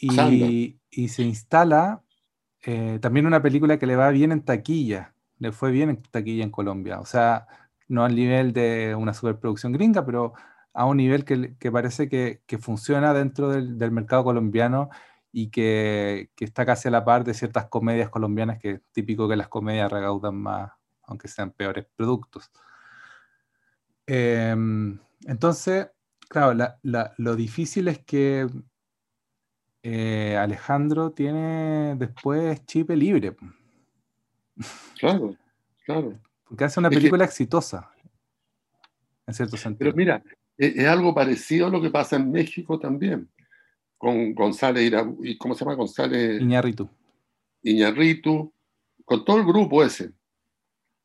y, y se instala eh, también una película que le va bien en taquilla, le fue bien en taquilla en Colombia, o sea, no al nivel de una superproducción gringa, pero a un nivel que, parece que, funciona dentro del, mercado colombiano y que, que, está casi a la par de ciertas comedias colombianas, que es típico que las comedias recaudan más, aunque sean peores productos. Em, entonces, claro, lo difícil es que eh, Alejandro tiene después chip libre. Claro, claro. Porque hace una película exitosa, en cierto sentido. Pero mira, es, es, algo parecido a lo que pasa en México también con González, y ¿cómo se llama González? Iñarritu. Iñarritu, con todo el grupo ese.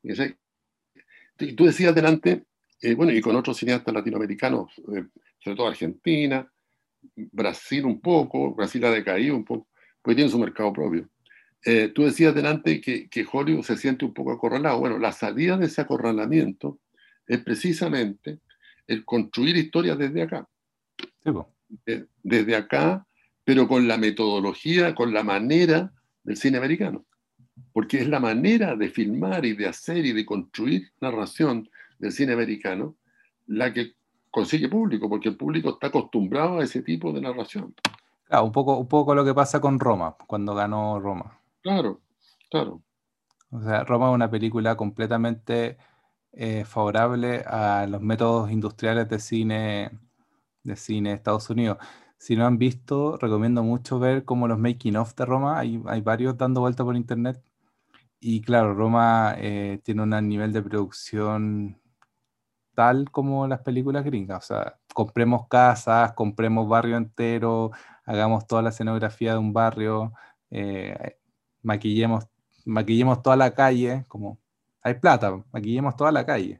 Y tú decías delante, eh, bueno, y con otros cineastas latinoamericanos, eh, sobre todo Argentina, Brasil un poco, Brasil ha decaído un poco, porque tiene su mercado propio. Eh, tú decías delante que, que Hollywood se siente un poco acorralado. Bueno, la salida de ese acorralamiento es precisamente el construir historias desde acá. Sí, desde acá, pero con la metodología, con la manera del cine americano. Porque es la manera de filmar y de hacer y de construir narración del cine americano la que consigue público, porque el público está acostumbrado a ese tipo de narración. Claro, un poco, un poco lo que pasa con Roma, cuando ganó Roma. Claro, claro. O sea, Roma es una película completamente eh, favorable a los métodos industriales de cine de cine de Estados Unidos. Si no han visto, recomiendo mucho ver como los making of de Roma. Hay, hay varios dando vuelta por internet. Y claro, Roma eh, tiene un nivel de producción tal como las películas gringas. O sea, compremos casas, compremos barrio entero, hagamos toda la escenografía de un barrio, eh, maquillemos, maquillemos toda la calle, como hay plata, maquillemos toda la calle.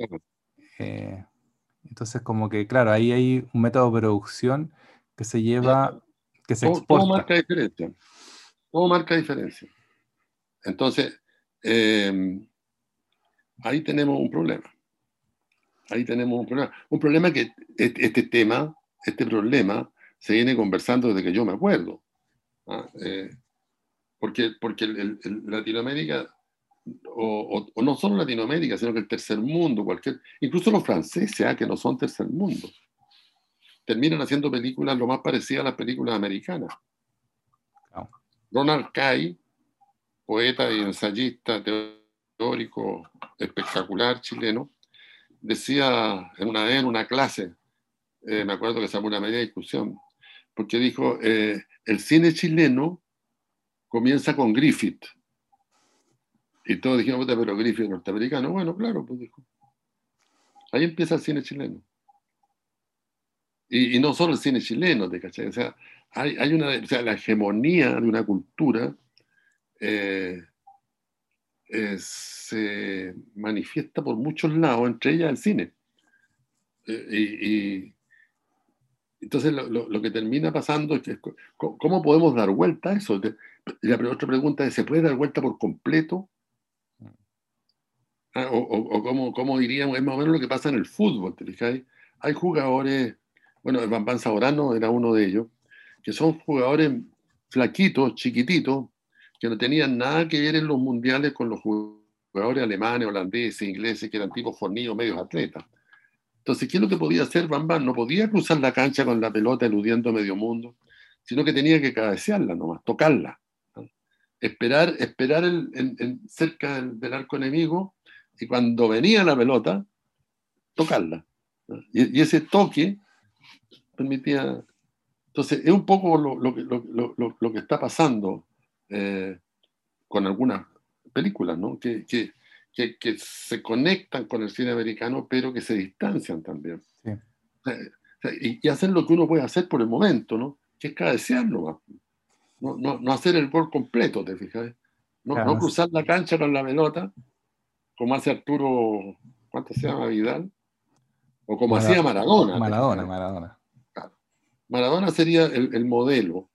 Eh, entonces, como que, claro, ahí hay un método de producción que se lleva, que se exporta. Todo marca diferencia. Todo marca diferencia. Entonces, em, ahí tenemos un problema. Ahí tenemos un problema. Un problema que este, tema, este problema, se viene conversando desde que yo me acuerdo. ¿ah? Eh, porque porque el, Latinoamérica o, no solo Latinoamérica, sino que el tercer mundo, cualquier, incluso los franceses, ¿eh? que no son tercer mundo, terminan haciendo películas lo más parecidas a las películas americanas. Ronald Kay, poeta y ensayista teórico espectacular chileno, decía en una en una clase, eh, me acuerdo que se una media discusión, porque dijo, eh, el cine chileno comienza con Griffith, y todos dijimos, pero Griffith norteamericano. Bueno, claro, pues dijo. Ahí empieza el cine chileno. Y, no solo el cine chileno, ¿te cachai? O sea, hay, hay una, o sea, la hegemonía de una cultura eh, se manifiesta por muchos lados, entre ellas el cine. Eh, y, entonces lo, que termina pasando es que, ¿cómo podemos dar vuelta a eso? La otra pregunta es, ¿se puede dar vuelta por completo Ah, o, o, como, diríamos, es más o menos lo que pasa en el fútbol, ¿te Hay jugadores, bueno, el Bambán Saborano era uno de ellos, que son jugadores flaquitos, chiquititos, que no tenían nada que ver en los mundiales con los jugadores alemanes, holandeses, ingleses, que eran tipos fornidos, medios atletas. Entonces, ¿qué es lo que podía hacer Bambam? No podía cruzar la cancha con la pelota eludiendo medio mundo, sino que tenía que cabecearla nomás, tocarla. Esperar, esperar el, cerca del, arco enemigo y cuando venía la pelota, tocarla. Y, ese toque permitía... Entonces, es un poco lo, que está pasando eh, con algunas películas, ¿no? Que, se conectan con el cine americano, pero que se distancian también. y, hacen lo que uno puede hacer por el momento, ¿no? Que es cabecearlo, no, no, no hacer el gol completo, ¿te fijas? No, no cruzar la cancha con la pelota, como hace Arturo, ¿cuánto se llama Vidal? O como hacía Maradona. Maradona, Maradona. Maradona sería el, modelo,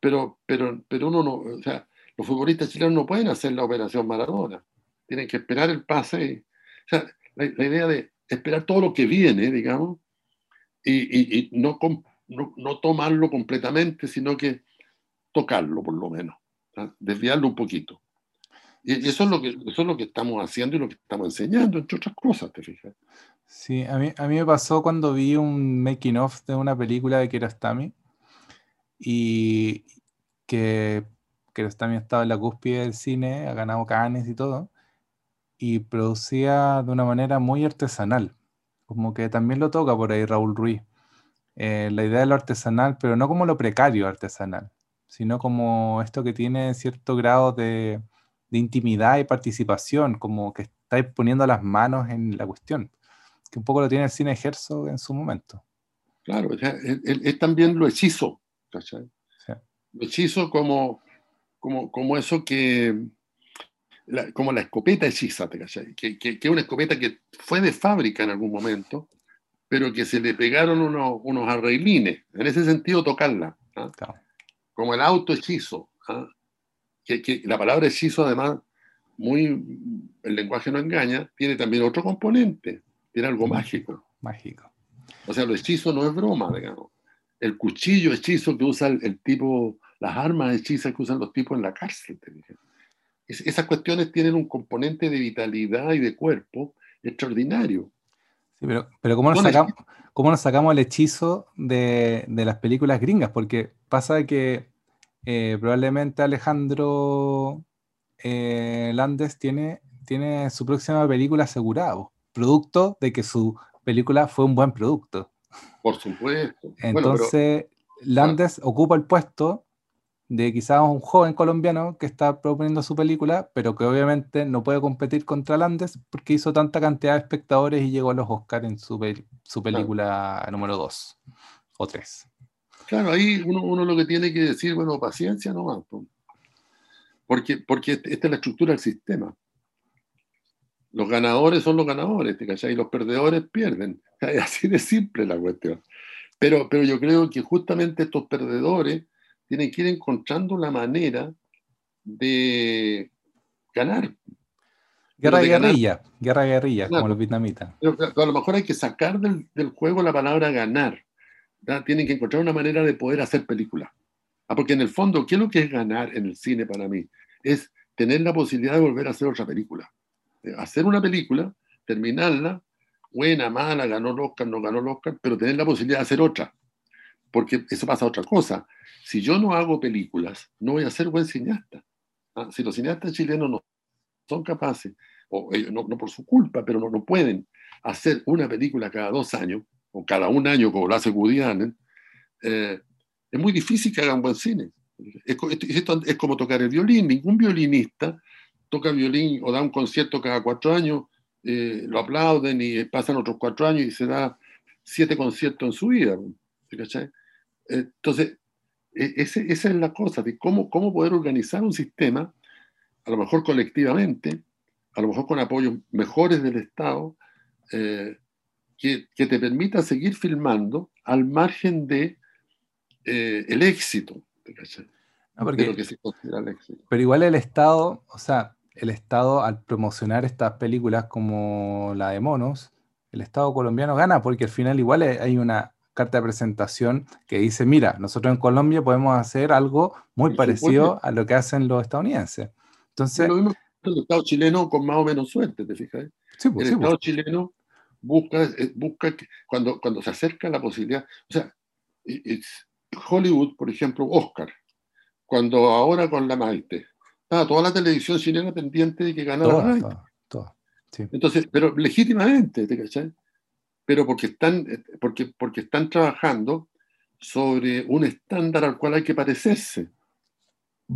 pero, pero, pero uno no, o sea, los futbolistas chilenos no pueden hacer la operación Maradona, tienen que esperar el pase. o sea, la, idea de esperar todo lo que viene, digamos, y, no, no, tomarlo completamente, sino que tocarlo por lo menos, desviarlo un poquito. Y, eso, es lo que, eso es lo que estamos haciendo y lo que estamos enseñando, entre otras cosas, ¿te fijas? Sí, a mí, a mí me pasó cuando vi un making of de una película de Kiarostami y que Kiarostami estaba en la cúspide del cine, ha ganado canes y todo, y producía de una manera muy artesanal, como que también lo toca por ahí Raúl Ruiz. Eh, la idea de lo artesanal, pero no como lo precario artesanal, sino como esto que tiene cierto grado de, de intimidad y participación, como que estáis poniendo las manos en la cuestión que un poco lo tiene el cine Herzog en su momento. Claro, es, también lo hechizo, ¿cachai? Lo hechizo como, como, como eso que, como la escopeta hechiza, ¿cachai? Que, que, que, una escopeta que fue de fábrica en algún momento, pero que se le pegaron unos, unos arreglines, en ese sentido tocarla, ¿ah? como el auto hechizo, ¿ah? que, que, la palabra hechizo además, muy, el lenguaje no engaña, tiene también otro componente, tiene algo mágico. Mágico. O sea, lo hechizo no es broma, digamos. El cuchillo hechizo que usa el, tipo, las armas hechizas que usan los tipos en la cárcel, te dije. Esas cuestiones tienen un componente de vitalidad y de cuerpo extraordinario. Sí, pero, pero ¿cómo, nos sacamos, ¿cómo nos sacamos el hechizo de, de las películas gringas? Porque pasa que eh, probablemente Alejandro eh, Landes tiene, tiene su próxima película asegurada producto de que su película fue un buen producto. Por supuesto. Entonces, Landes ocupa el puesto de quizás un joven colombiano que está proponiendo su película, pero que obviamente no puede competir contra Landes porque hizo tanta cantidad de espectadores y llegó a los Oscars en su, su película número 2 o 3. Claro, ahí uno, uno, lo que tiene que decir, bueno, paciencia nomás. Porque, porque esta es la estructura del sistema. Los ganadores son los ganadores, Y los perdedores pierden. Así de simple la cuestión. Pero, pero yo creo que justamente estos perdedores tienen que ir encontrando la manera de ganar. Guerra de guerrilla, guerra de guerrilla, como los vietnamitas. a lo mejor hay que sacar del, juego la palabra ganar. Tienen que encontrar una manera de poder hacer películas. Ah, porque en el fondo, ¿qué es lo que es ganar en el cine para mí? Es tener la posibilidad de volver a hacer otra película hacer una película, terminarla, buena, mala, ganó el Oscar, no ganó el Oscar, pero tener la posibilidad de hacer otra. Porque eso pasa a otra cosa. Si yo no hago películas, no voy a ser buen cineasta. ¿ah? Si los cineastas chilenos no son capaces, o no, por su culpa, pero no, pueden hacer una película cada dos años, o cada un año, como lo hace Woody eh, es muy difícil que hagan buen cine. Es, es, como tocar el violín. Ningún violinista toca violín o da un concierto cada cuatro años, eh, lo aplauden y pasan otros cuatro años y se da siete conciertos en su vida. Entonces, e, esa es la cosa de cómo, cómo poder organizar un sistema, a lo mejor colectivamente, a lo mejor con apoyos mejores del Estado, eh, que, que, te permita seguir filmando al margen de eh, el éxito. Pero igual el Estado, o sea, el Estado, al promocionar estas películas como la de Monos, el Estado colombiano gana porque al final igual hay una carta de presentación que dice, mira, nosotros en Colombia podemos hacer algo muy parecido a lo que hacen los estadounidenses. Entonces, lo mismo el Estado chileno con más o menos suerte, ¿te fijas? Sí, pues, el Estado pues. chileno busca, eh, busca que cuando, cuando se acerca la posibilidad, o sea, Hollywood, por ejemplo, Oscar, cuando ahora con la Maite, toda la televisión chilena pendiente de que ganara la Maite. Entonces, pero legítimamente, ¿te cachai? Pero porque están, porque, porque están trabajando sobre un estándar al cual hay que parecerse.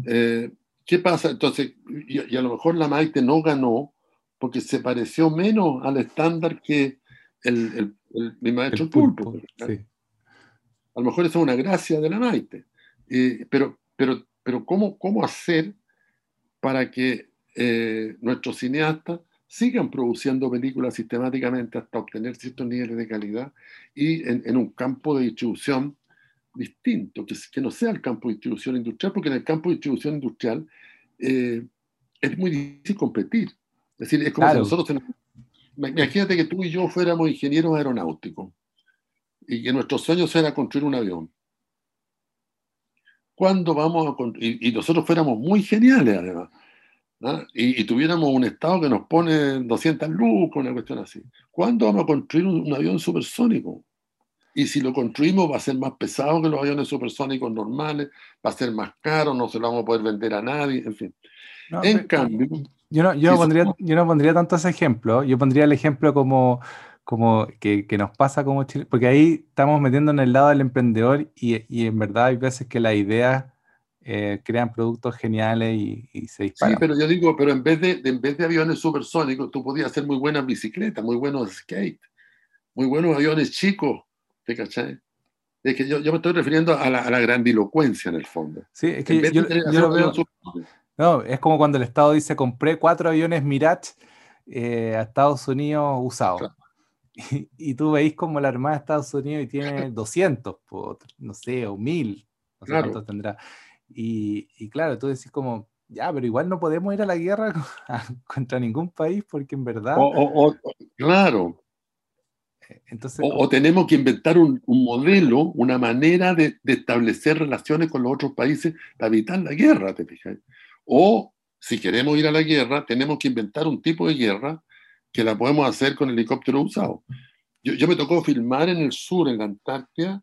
Eh, ¿Qué pasa? Entonces, y, a lo mejor la Maite no ganó porque se pareció menos al estándar que el, el, mi maestro Pulpo. A lo mejor eso es una gracia de la Maite. Eh, pero, pero, pero ¿cómo, ¿cómo hacer para que eh, nuestros cineastas sigan produciendo películas sistemáticamente hasta obtener ciertos niveles de calidad y en, un campo de distribución distinto, que, que, no sea el campo de distribución industrial, porque en el campo de distribución industrial eh, es muy difícil competir. Es decir, es como si nosotros... Imagínate que tú y yo fuéramos ingenieros aeronáuticos y que nuestro sueño era construir un avión. ¿Cuándo vamos a y, y nosotros fuéramos muy geniales además, ¿ah? y, tuviéramos un Estado que nos pone 200 lucas, una cuestión así. ¿Cuándo vamos a construir un, avión supersónico? Y si lo construimos va a ser más pesado que los aviones supersónicos normales, va a ser más caro, no se lo vamos a poder vender a nadie, en fin. en cambio... Yo no, yo, pondría, yo no pondría tanto ese ejemplo, yo pondría el ejemplo como como que, que, nos pasa como Chile, porque ahí estamos metiendo en el lado del emprendedor y, y en verdad hay veces que las ideas eh, crean productos geniales y, y, se disparan. Sí, pero yo digo, pero en vez de, en vez de aviones supersónicos, tú podías hacer muy buenas bicicletas, muy buenos skate, muy buenos aviones chicos, ¿te cachai? Es que yo, yo me estoy refiriendo a la, a la, grandilocuencia en el fondo. Sí, es que yo, yo lo veo, No, es como cuando el Estado dice, compré cuatro aviones Mirage eh, a Estados Unidos usados. Y, tú veis como la Armada de Estados Unidos y tiene 200, no sé, o 1000, no sé cuántos tendrá. Y, y, claro, tú decís como, ya, pero igual no podemos ir a la guerra contra ningún país porque en verdad... O, claro. Eh, entonces, o, tenemos que inventar un, un modelo, una manera de, de, establecer relaciones con los otros países para evitar la guerra, ¿te fijas? O si queremos ir a la guerra, tenemos que inventar un tipo de guerra que la podemos hacer con helicóptero usado. Yo, yo me tocó filmar en el sur, en la Antártida,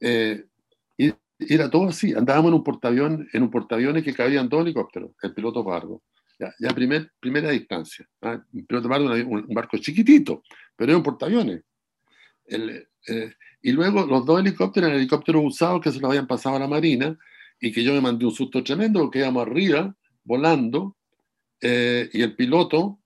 eh, era todo así. Andábamos en un portaavión, en un portaaviones que cabían dos helicópteros, el piloto Pardo. Ya, ya primer, primera distancia. ¿ah? Piloto Pardo, un, un, barco chiquitito, pero era un portaaviones. El, eh, y luego los dos helicópteros, el helicóptero usado que se lo habían pasado a la Marina y que yo me mandé un susto tremendo porque íbamos arriba, volando, eh, y el piloto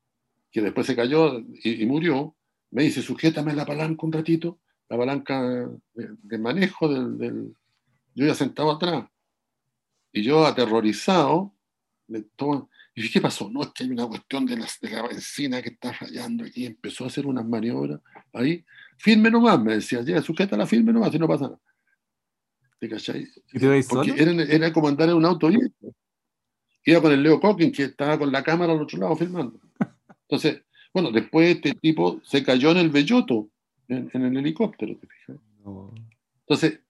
que después se cayó y, murió, me dice, sujétame la palanca un ratito, la palanca de, manejo del, Yo ya sentado atrás. Y yo aterrorizado, le tomo, y dije, ¿qué pasó? No, es que hay una cuestión de la, de la benzina que está fallando aquí. Empezó a hacer unas maniobras ahí. Firme nomás, me decía, ya, sujeta la firme nomás, y no pasa nada. ¿Te cachai? ¿Y te Porque era, era, como andar en un auto Iba con el Leo Cocking, que estaba con la cámara al otro lado filmando. Entonces, bueno, después este tipo se cayó en el belloto, en, el helicóptero, ¿te fijas? Entonces,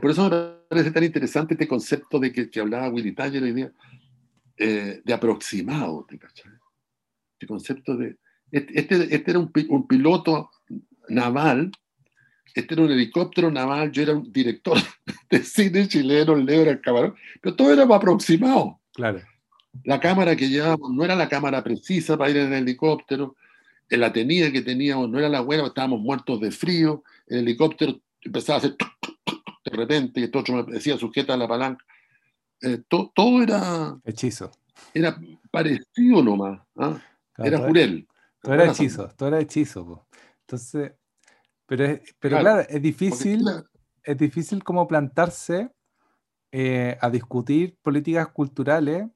por eso me parece tan interesante este concepto de que, que hablaba Willy Taller hoy día, eh, de aproximado, ¿te cachai? Este concepto de... Este, este, este era un, un, piloto naval, este era un helicóptero naval, yo era un director de cine chileno, Leo era el camarón, pero todo era aproximado. Claro la cámara que llevábamos no era la cámara precisa para ir en el helicóptero, la tenida que teníamos no era la buena, estábamos muertos de frío, el helicóptero empezaba a hacer de repente, y esto otro me decía sujeta a la palanca. Eh, todo era... Hechizo. Era parecido nomás. ¿ah? era jurel. Todo era hechizo, todo era hechizo. Entonces, pero, pero claro, es difícil, es difícil como plantarse eh, a discutir políticas culturales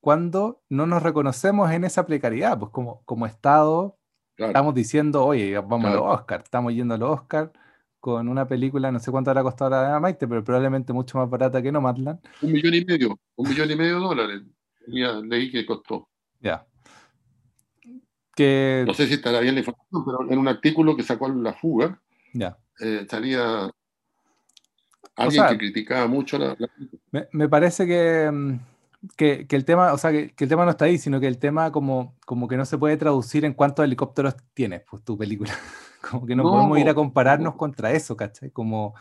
cuando no nos reconocemos en esa precariedad, pues como, como Estado estamos diciendo, oye, vamos a los Oscar, estamos yendo a los Oscar con una película, no sé cuánto habrá costado la Maite, pero probablemente mucho más barata que Nomadland. Un millón y medio, un millón y medio de dólares, leí que costó. Ya. Que... No sé si estará bien la información, pero en un artículo que sacó La Fuga, ya. Eh, salía alguien que criticaba mucho la... Me, me, parece que... Mm, que, el tema, o sea, que, el tema no está ahí, sino que el tema como, como que no se puede traducir en cuántos helicópteros tienes, pues tu película. como que no, podemos ir a compararnos contra eso, ¿cachai? Como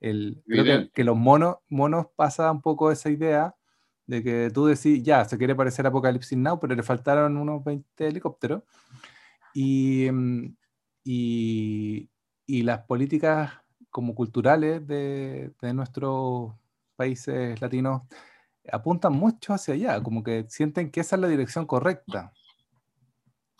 el, creo que, los monos, monos pasa un poco esa idea de que tú decís, ya, se quiere parecer Apocalipsis Now, pero le faltaron unos 20 helicópteros. Y, mm, y, y las políticas como culturales de, de nuestros países latinos apuntan mucho hacia allá, como que sienten que esa es la dirección correcta.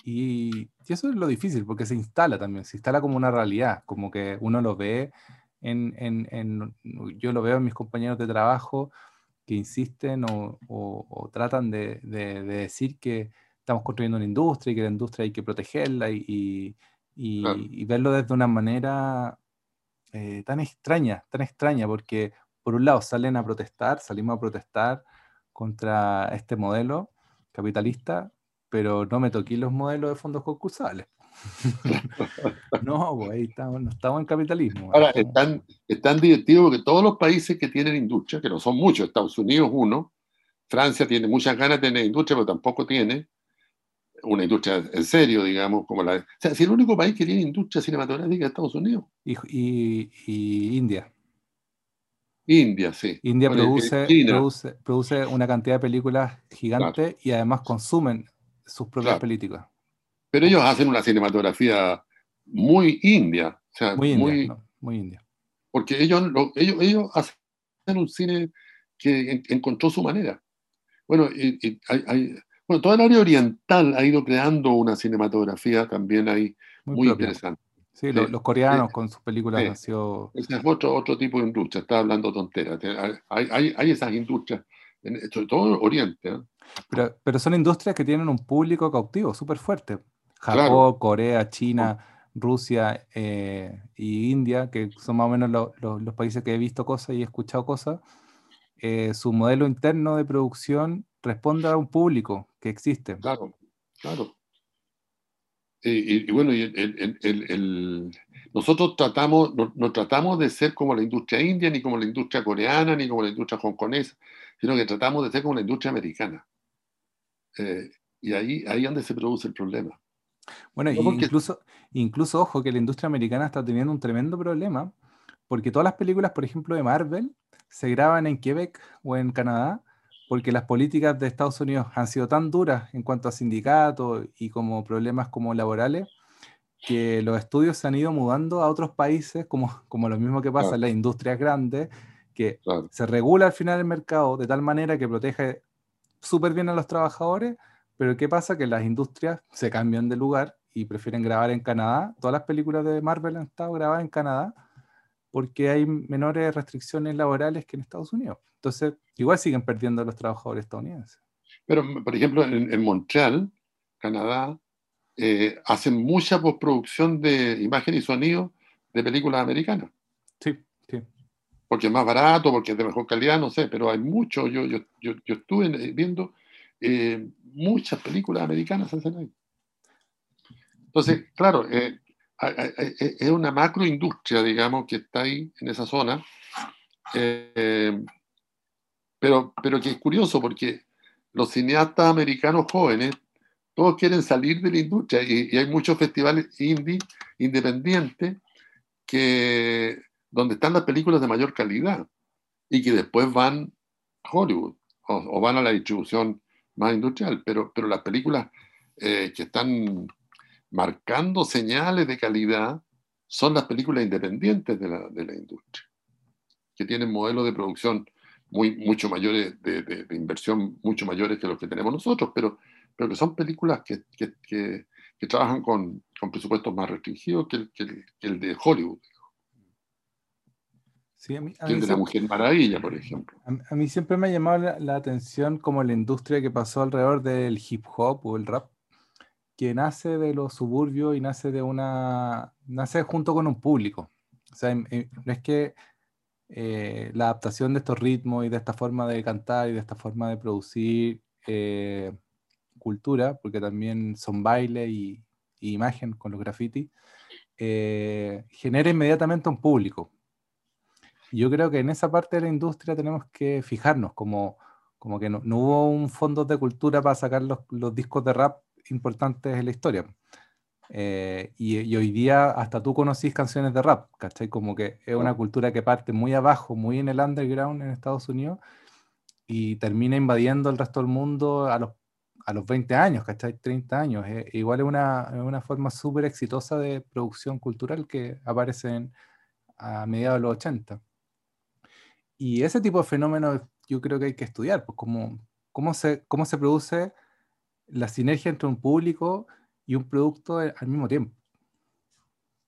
Y, eso es lo difícil, porque se instala también, se instala como una realidad, como que uno lo ve en, en, en yo lo veo en mis compañeros de trabajo que insisten o, o, tratan de, de, decir que estamos construyendo una industria y que la industria hay que protegerla y, y, y verlo desde una manera eh, tan extraña, tan extraña, porque por un lado salen a protestar, salimos a protestar contra este modelo capitalista, pero no me toqué los modelos de fondos concursales. no, pues ahí estamos, no estamos en capitalismo. Ahora, es tan, es tan divertido porque todos los países que tienen industria, que no son muchos, Estados Unidos uno, Francia tiene muchas ganas de tener industria, pero tampoco tiene una industria en serio, digamos, como la... O sea, si el único país que tiene industria cinematográfica es Estados Unidos. Y, y India. India, sí. India produce, produce, una cantidad de películas gigantes y además consumen sus propias películas. Pero ellos hacen una cinematografía muy india. muy india. muy india. Porque ellos, ellos, ellos hacen un cine que encontró su manera. Bueno, bueno, toda el área oriental ha ido creando una cinematografía también ahí muy interesante. Sí, los, coreanos con sus películas nació... Ese es otro, otro tipo de industria, está hablando tonteras. Hay, hay, hay, esas industrias, sobre todo en Oriente. ¿eh? Pero, pero son industrias que tienen un público cautivo súper fuerte. Japón, Corea, China, Rusia eh, y India, que son más o menos los países que he visto cosas y he escuchado cosas, eh, su modelo interno de producción responde a un público que existe. Claro, claro. Eh, y, bueno, el, nosotros tratamos, no, tratamos de ser como la industria india, ni como la industria coreana, ni como la industria hongkonesa, sino que tratamos de ser como la industria americana. Eh, y ahí, ahí es donde se produce el problema. Bueno, incluso, incluso, ojo, que la industria americana está teniendo un tremendo problema, porque todas las películas, por ejemplo, de Marvel, se graban en Quebec o en Canadá, porque las políticas de Estados Unidos han sido tan duras en cuanto a sindicatos y como problemas como laborales, que los estudios se han ido mudando a otros países, como, como lo mismo que pasa en las industrias grandes, que se regula al final el mercado de tal manera que protege súper bien a los trabajadores, pero ¿qué pasa? Que las industrias se cambian de lugar y prefieren grabar en Canadá. Todas las películas de Marvel han estado grabadas en Canadá porque hay menores restricciones laborales que en Estados Unidos. Entonces, igual siguen perdiendo los trabajadores estadounidenses. Pero, por ejemplo, en, Montreal, Canadá, eh, hacen mucha postproducción de imagen y sonido de películas americanas. Sí. Porque es más barato, porque es de mejor calidad, no sé, pero hay mucho. Yo, yo, yo, yo estuve viendo eh, muchas películas americanas hacen ahí. Entonces, claro, eh, es una macroindustria, digamos, que está ahí en esa zona. Eh, pero, pero que es curioso porque los cineastas americanos jóvenes, todos quieren salir de la industria y, hay muchos festivales indie, independientes, que, donde están las películas de mayor calidad y que después van a Hollywood o, van a la distribución más industrial, pero, pero las películas eh, que están marcando señales de calidad son las películas independientes de la, de la industria, que tienen modelos de producción muy, mucho mayores, de, inversión mucho mayores que los que tenemos nosotros, pero, pero que son películas que, que, que, trabajan con, con, presupuestos más restringidos que el, que el, de Hollywood. Sí, a mí, el de la Mujer Maravilla, por ejemplo. A, mí siempre me ha llamado la, atención como la industria que pasó alrededor del hip hop o el rap, que nace de los suburbios y nace de una. nace junto con un público. O sea, no es que eh, la adaptación de estos ritmos y de esta forma de cantar y de esta forma de producir eh, cultura, porque también son baile y, imagen con los graffiti, eh, genera inmediatamente un público. Yo creo que en esa parte de la industria tenemos que fijarnos como, Como que no, hubo un fondo de cultura para sacar los, los discos de rap importantes en la historia. Eh, y, hoy día hasta tú conocís canciones de rap, ¿cachai? Como que es una cultura que parte muy abajo, muy en el underground en Estados Unidos y termina invadiendo el resto del mundo a los, a los 20 años, ¿cachai? 30 años. igual es una, una forma súper exitosa de producción cultural que aparece a mediados de los 80. Y ese tipo de fenómenos yo creo que hay que estudiar, pues cómo, cómo, se, cómo se produce la sinergia entre un público y un producto al mismo tiempo.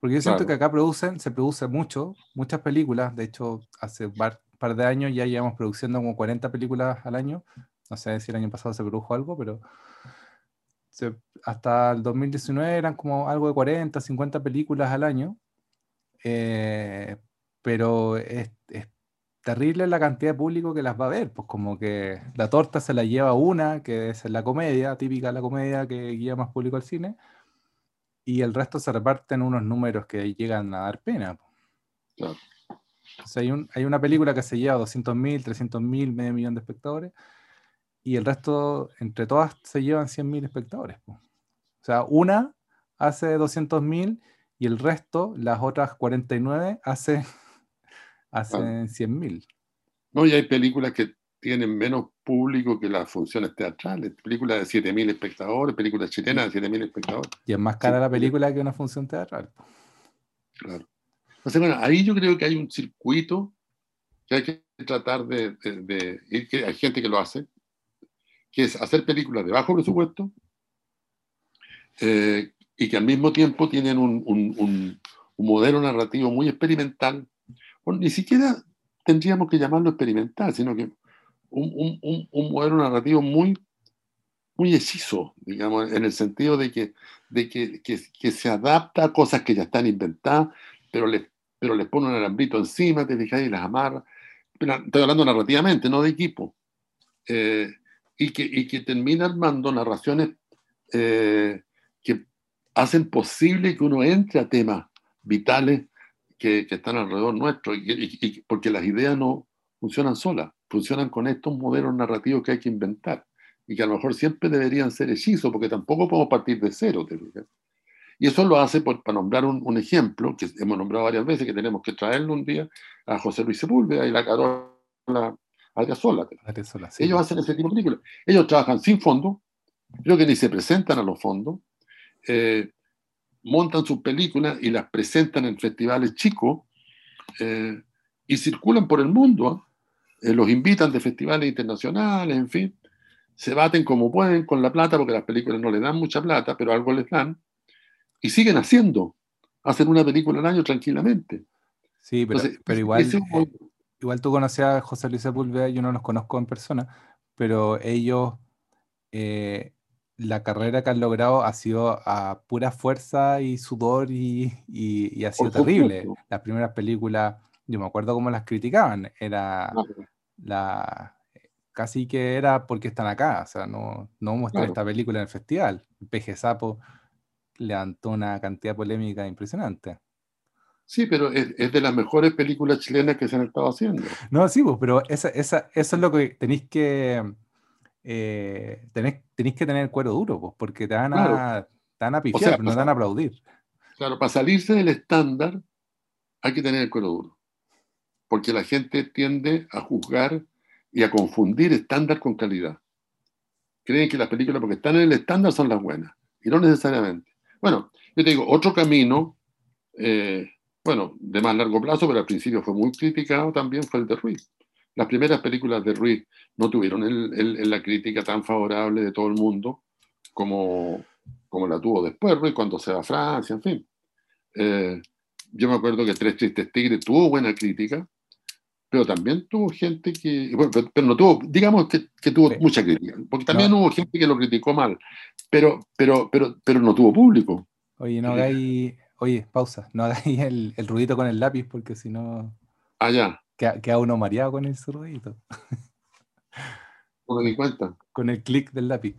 Porque yo siento que acá producen, se produce mucho, muchas películas. De hecho, hace un par, de años ya llevamos produciendo como 40 películas al año. No sé si el año pasado se produjo algo, pero hasta el 2019 eran como algo de 40, 50 películas al año. Eh, pero es, es, terrible la cantidad de público que las va a ver. Pues como que la torta se la lleva una, que es la comedia, típica la comedia que guía más público al cine, y el resto se reparten unos números que llegan a dar pena. Claro. hay, un, hay, una película que se lleva 200.000, 300.000, medio millón de espectadores, y el resto, entre todas, se llevan 100.000 espectadores. O sea, una hace 200.000 y el resto, las otras 49, hace hacen 100.000. No, y hay películas que tienen menos público que las funciones teatrales. Películas de 7.000 espectadores, películas chilenas de 7.000 espectadores. Y es más cara la película que una función teatral. Claro. Entonces, bueno, ahí yo creo que hay un circuito que hay que tratar de, ir, que hay gente que lo hace, que es hacer películas de bajo presupuesto eh, y que al mismo tiempo tienen un, un modelo narrativo muy experimental ni siquiera tendríamos que llamarlo experimental, sino que un, un, modelo narrativo muy, muy hechizo, digamos, en el sentido de, que, de que, que, se adapta a cosas que ya están inventadas, pero les, pero les pone un alambrito encima, te fijas, y las amarra. estoy hablando narrativamente, no de equipo. Eh, y, que, y que termina armando narraciones eh, que hacen posible que uno entre a temas vitales que, están alrededor nuestro, y, porque las ideas no funcionan solas, funcionan con estos modelos narrativos que hay que inventar, y que a lo mejor siempre deberían ser hechizos, porque tampoco podemos partir de cero. y eso lo hace, por, para nombrar un, ejemplo, que hemos nombrado varias veces, que tenemos que traerlo un día, a José Luis Sepúlveda y la Carola Ariasola. Sola, Ellos hacen ese tipo de películas. Ellos trabajan sin fondo, creo que ni se presentan a los fondos. Eh, montan sus películas y las presentan en festivales chicos eh, y circulan por el mundo. ¿ah? Eh, los invitan de festivales internacionales, en fin. Se baten como pueden con la plata porque las películas no les dan mucha plata, pero algo les dan. Y siguen haciendo. Hacen una película al año tranquilamente. Sí, pero, igual, eh, igual tú conocías a José Luis Sepúlveda, yo no los conozco en persona, pero ellos la carrera que han logrado ha sido a pura fuerza y sudor y, y, ha sido terrible. Las primeras películas, yo me acuerdo cómo las criticaban, era la casi que era porque están acá, o sea, no, no muestran esta película en el festival. Peje Sapo levantó una cantidad polémica impresionante. Sí, pero es, de las mejores películas chilenas que se han estado haciendo. No, sí, pero esa, esa, eso es lo que tenéis que eh, tenés, que tener el cuero duro, pues, porque te van a, te pifiar, no te van a aplaudir. Claro, para salirse del estándar hay que tener el cuero duro, porque la gente tiende a juzgar y a confundir estándar con calidad. Creen que las películas, porque están en el estándar, son las buenas, y no necesariamente. Bueno, yo te digo, otro camino, eh, bueno, de más largo plazo, pero al principio fue muy criticado también, fue el de Ruiz. Las primeras películas de Ruiz no tuvieron el, la crítica tan favorable de todo el mundo como, como la tuvo después Ruiz cuando se va a Francia, en fin. Eh, yo me acuerdo que Tres Tristes Tigres tuvo buena crítica, pero también tuvo gente que, bueno, pero, no tuvo, digamos que, que tuvo mucha crítica, porque también hubo gente que lo criticó mal, pero, pero, pero, pero no tuvo público. Oye, no hagáis, oye, pausa, no hagáis el, el ruidito con el lápiz porque si no... Ah, ya. Queda, uno mareado con el zurdito. Di cuenta. Con el clic del lápiz.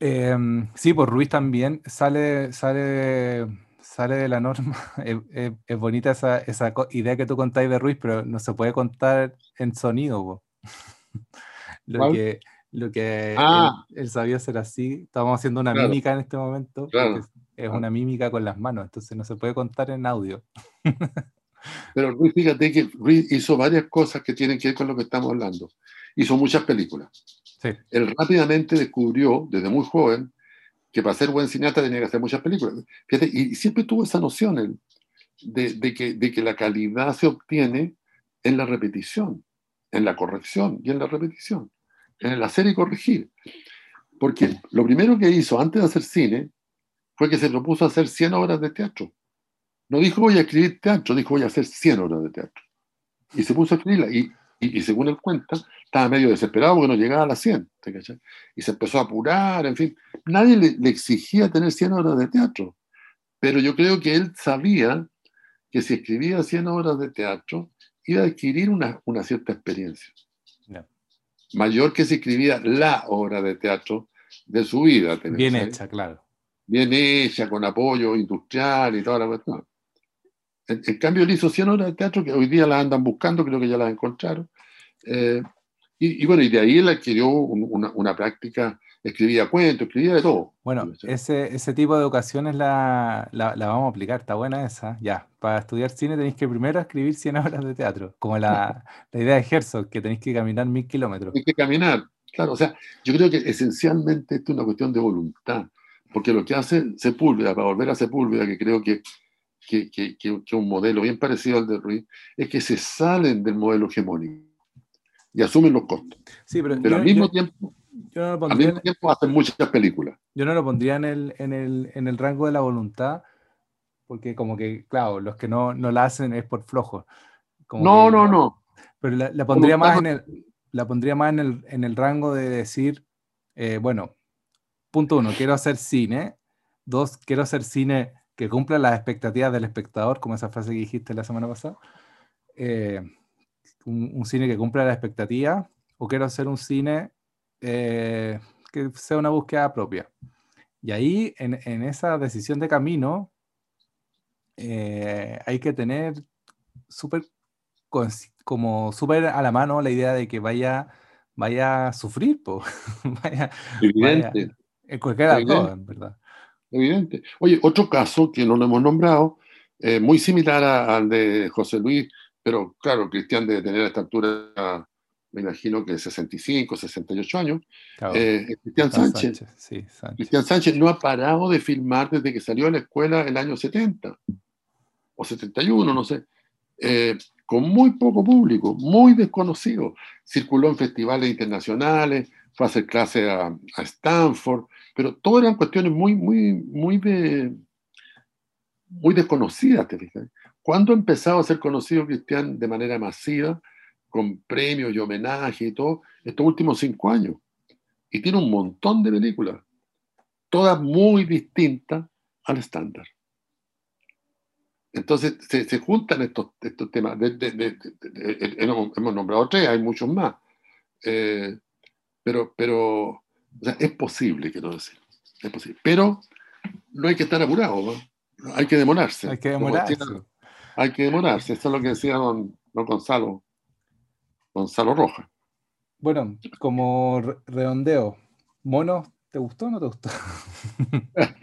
Em, sí, pues Ruiz también sale, sale, sale de la norma. Es, bonita esa, idea que tú contáis de Ruiz, pero no se puede contar en sonido. lo que, lo que Ah. él, él sabía hacer así. Estamos haciendo una Claro. mímica en este momento. Claro. Es es una mímica con las manos, entonces no se puede contar en audio. Pero Ruiz, fíjate que Ruiz hizo varias cosas que tienen que ver con lo que estamos hablando. Hizo muchas películas. Sí. Él rápidamente descubrió, desde muy joven, que para ser buen cineasta tenía que hacer muchas películas. Fíjate, y siempre tuvo esa noción él, de, de que, de que la calidad se obtiene en la repetición, en la corrección y en la repetición, en el hacer y corregir. Porque lo primero que hizo antes de hacer cine fue que se propuso hacer 100 obras de teatro. No dijo voy a escribir teatro, dijo voy a hacer 100 obras de teatro. Y se puso a escribirla. Y, y, y según él cuenta, estaba medio desesperado porque no llegaba a las 100. ¿te cachai? Y se empezó a apurar, en fin. Nadie le, le exigía tener 100 obras de teatro. Pero yo creo que él sabía que si escribía 100 obras de teatro, iba a adquirir una, una cierta experiencia. Mayor que si escribía la obra de teatro de su vida. ¿te Bien hecha, claro. bien hecha, con apoyo industrial y toda la cuestión. En, en cambio, él hizo 100 horas de teatro que hoy día las andan buscando, creo que ya las encontraron. Eh, y, y bueno, y de ahí él adquirió un- una, una práctica, escribía cuentos, escribía de todo. Bueno, ese, ese tipo de educación es la, la, la vamos a aplicar, está buena esa. Ya, para estudiar cine tenéis que primero escribir 100 horas de teatro, como la, la idea de Herzog, que tenéis que caminar mil kilómetros. Hay que caminar. Claro, o sea, yo creo que esencialmente esto es una cuestión de voluntad, porque lo que hace Sepúlveda, para volver a Sepúlveda, que creo que que, que, que, un modelo bien parecido al de Ruiz, es que se salen del modelo hegemónico y asumen los costos. Sí, pero, Pero yo, al mismo yo- tiempo, yo no al mismo en, tiempo hacen muchas películas. yo no lo pondría en el, en el, en el rango de la voluntad, porque como que, claro, los que no, no la hacen es por flojo. Como No, que- no, no. Pero la, la pondría más en el, la pondría más en el, en el rango de decir, eh, bueno, punto uno, quiero hacer cine. Dos, quiero hacer cine que cumpla las expectativas del espectador, como esa frase que dijiste la semana pasada. Eh, un, un cine que cumpla las expectativas. O quiero hacer un cine eh, que sea una búsqueda propia. Y ahí, en, en esa decisión de camino, eh, hay que tener súper como súper a la mano la idea de que vaya, vaya a sufrir, po. vaya, Evidente, en dos, Evidente. en verdad. Evidente. Oye, otro caso que no lo hemos nombrado, eh, muy similar a- al de José Luis, pero claro, Cristian debe tener a esta altura, me imagino que 65, 68 años, Claro, eh, Cristian Juan Sánchez. Sí, Sánchez. Cristian Sánchez no ha parado de filmar desde que salió de la escuela el año 70 o 71, no sé, eh, con muy poco público, muy desconocido. Circuló en festivales internacionales, fue a hacer clases a, a Stanford, pero todo eran cuestiones muy, muy, muy, de, desconocidas, ¿te fijas? ¿Cuándo ha empezado a ser conocido Cristian de manera masiva, con premios y homenajes y todo? Estos últimos cinco años y tiene un montón de películas, todas muy distintas al estándar. Entonces se, juntan estos, estos temas. Hemos nombrado tres, hay muchos más. Eh, pero pero o sea, es posible, quiero decir. Es posible. Pero no hay que estar apurado, ¿no? hay que demorarse. Hay que demorarse. decía- hay que demorarse. Eso es lo que decía don, don Gonzalo, Gonzalo Rojas. Bueno, como re- redondeo, mono, ¿te gustó o no te gustó?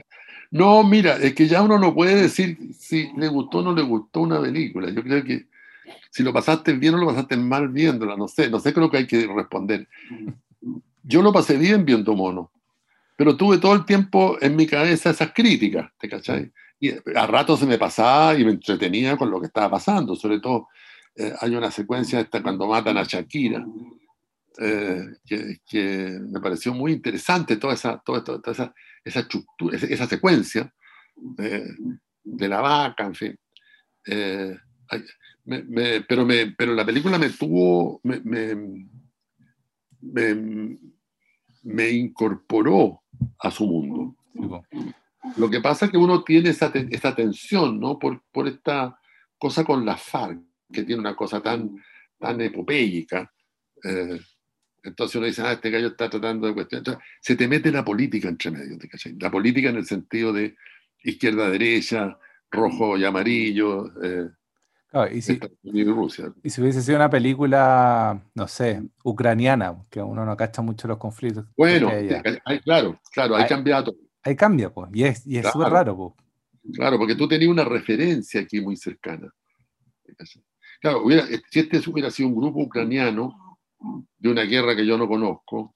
No, mira, es que ya uno no puede decir si le gustó o no le gustó una película. Yo creo que si lo pasaste bien o lo pasaste mal viéndola, no sé, no sé creo que hay que responder. Yo lo pasé bien viendo Mono, pero tuve todo el tiempo en mi cabeza esas críticas, ¿te cachai? Y a rato se me pasaba y me entretenía con lo que estaba pasando, sobre todo eh, hay una secuencia esta cuando matan a Shakira, eh, que, me pareció muy interesante toda esa, toda, esa, esa estructura, esa, secuencia eh, de la vaca, en fin. Eh, me- me- pero, me, pero la película me tuvo, me, incorporó a su mundo. Lo que pasa es que uno tiene esa, esa tensión, ¿no? Por, por esta cosa con la FARC, que tiene una cosa tan, tan. Eh, entonces uno dice, ah, este gallo está tratando de cuestionar. Entonces, se te mete la política entre medio, ¿te cachai? La política en el sentido de izquierda-derecha, rojo y amarillo. eh, y, si, Rusia. y si hubiese sido una película, no sé, ucraniana, que uno no cacha mucho los conflictos. Bueno, claro, claro, hay cambiado. Ahí cambia, pues, y es súper raro, pues. Claro, porque tú tenías una referencia aquí muy cercana. Claro, si este hubiera sido un grupo ucraniano de una guerra que yo no conozco,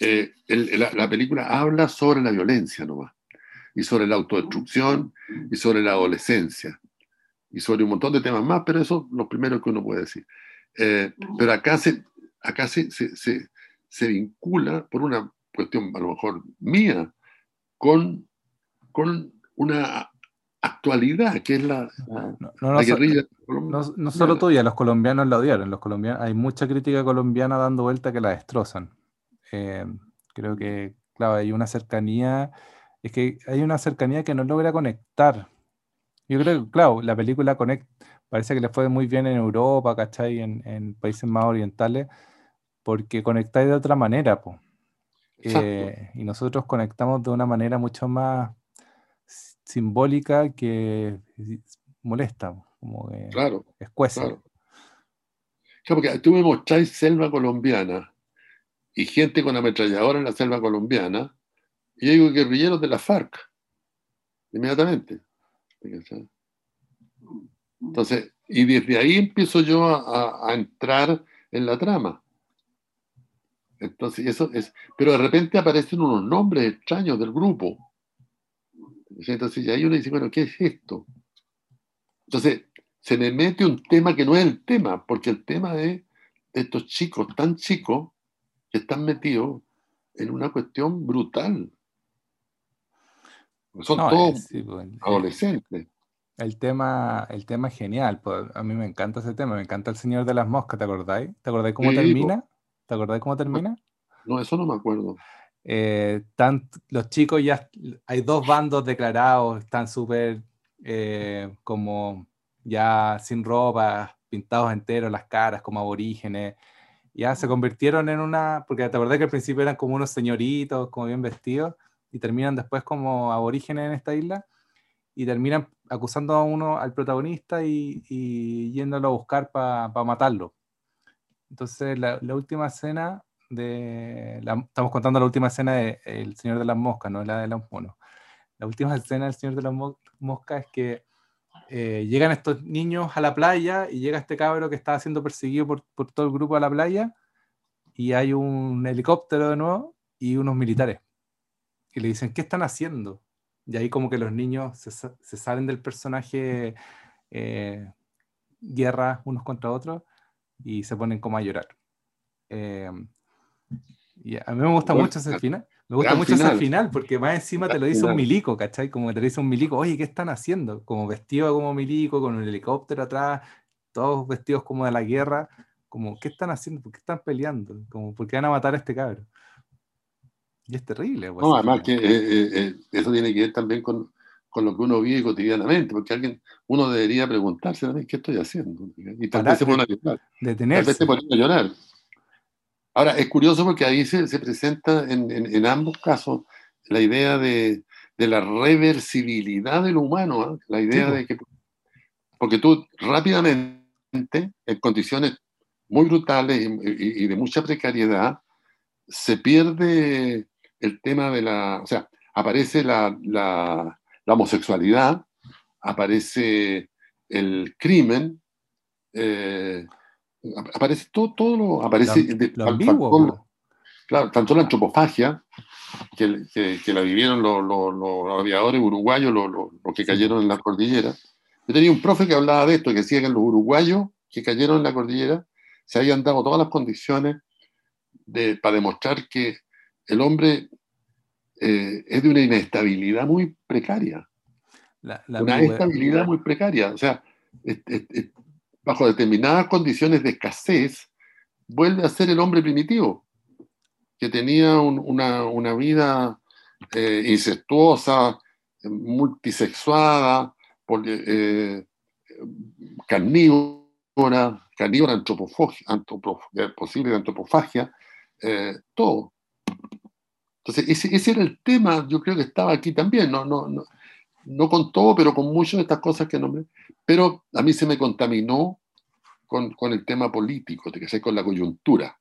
eh, la, película habla sobre la violencia nomás, y sobre la autodestrucción, y sobre la adolescencia, y sobre un montón de temas más, pero eso es lo primero que uno puede decir. Eh, pero acá, se, acá se, se, se, vincula, por una cuestión a lo mejor mía, con, con una actualidad, que es la, no, guerrilla. No, solo tuya, los colombianos la odiaron. Los colombianos, hay mucha crítica colombiana dando vuelta que la destrozan. Eh, creo que, claro, hay una cercanía, es que hay una cercanía que no logra conectar. Yo creo que, claro, la película conecta, parece que le fue muy bien en Europa, ¿cachai? En, en países más orientales, porque conectáis de otra manera, pues. y nosotros conectamos de una manera mucho más simbólica que molesta, como que claro, escueza. Claro. porque tú me mostráis selva colombiana y gente con ametralladora en la selva colombiana, y yo digo guerrilleros de la FARC, inmediatamente. Entonces, y desde ahí empiezo yo a, entrar en la trama. Entonces, eso es. Pero de repente aparecen unos nombres extraños del grupo. Entonces, ahí uno dice, bueno, ¿qué es esto? Entonces, se me mete un tema que no es el tema, porque el tema es de estos chicos tan chicos que están metidos en una cuestión brutal. Son todos pues, adolescentes. El tema, el tema es genial. Pues, a mí me encanta ese tema. Me encanta el Señor de las Moscas. ¿Te acordáis? ¿Te acordáis cómo termina? ¿Te acordáis cómo termina? No, eso no me acuerdo. Eh, los chicos ya, hay dos bandos declarados, están súper eh, como ya sin ropa, pintados enteros las caras como aborígenes. Ya se convirtieron en una, porque te acordás que al principio eran como unos señoritos, como bien vestidos, y terminan después como aborígenes en esta isla, y terminan acusando a uno, al protagonista, y, y yéndolo a buscar para matarlo. Entonces, la, la última escena estamos contando la última escena de El Señor de las Moscas, no la de los monos. La última escena del Señor de las Moscas es que eh, llegan estos niños a la playa y llega este cabro que está siendo perseguido por, por, todo el grupo a la playa y hay un helicóptero de nuevo y unos militares. Y le dicen, ¿qué están haciendo? Y ahí como que los niños se, se salen del personaje eh, guerra unos contra otros y se ponen como a llorar. Eh, y a mí me gusta mucho ese final. Me gusta mucho ese final porque más encima te lo dice un milico, ¿cachai? Como te lo dice un milico, oye, ¿qué están haciendo? Como vestido como milico, con un helicóptero atrás, todos vestidos como de la guerra. Como, ¿qué están haciendo? ¿Por qué están peleando? Como, ¿por qué van a matar a este cabrón? Y es terrible. Pues, no, además que eh, eh, eh, eso tiene que ver también con, con, lo que uno vive cotidianamente, porque alguien, uno debería preguntarse, ¿qué estoy haciendo? Y tal vez se pone a llorar. Detenerse. Tal vez se pone a llorar. Ahora, es curioso porque ahí se, presenta en, ambos casos la idea de, la reversibilidad de lo humano, ¿ah? la idea de que, porque tú rápidamente, en condiciones muy brutales y, de mucha precariedad, se pierde el tema de la, o sea, aparece la, la homosexualidad, aparece el crimen, eh, aparece todo, todo lo, aparece claro, tanto la antropofagia, que, que, la vivieron los, los, aviadores uruguayos, los, que cayeron en la cordillera. Yo tenía un profe que hablaba de esto, que decía que los uruguayos que cayeron en la cordillera se habían dado todas las condiciones de, para demostrar que el hombre eh, es de una inestabilidad muy precaria. una estabilidad muy precaria. O sea, bajo determinadas condiciones de escasez, vuelve a ser el hombre primitivo, que tenía una, vida eh, incestuosa, multisexuada, eh, carnívora, carnívora eh, posible de antropofagia, todo. Entonces, ese, era el tema, yo creo que estaba aquí también. No, no, no con todo, pero con muchas de estas cosas que no me... Pero a mí se me contaminó con, con el tema político, de que sé, con la coyuntura.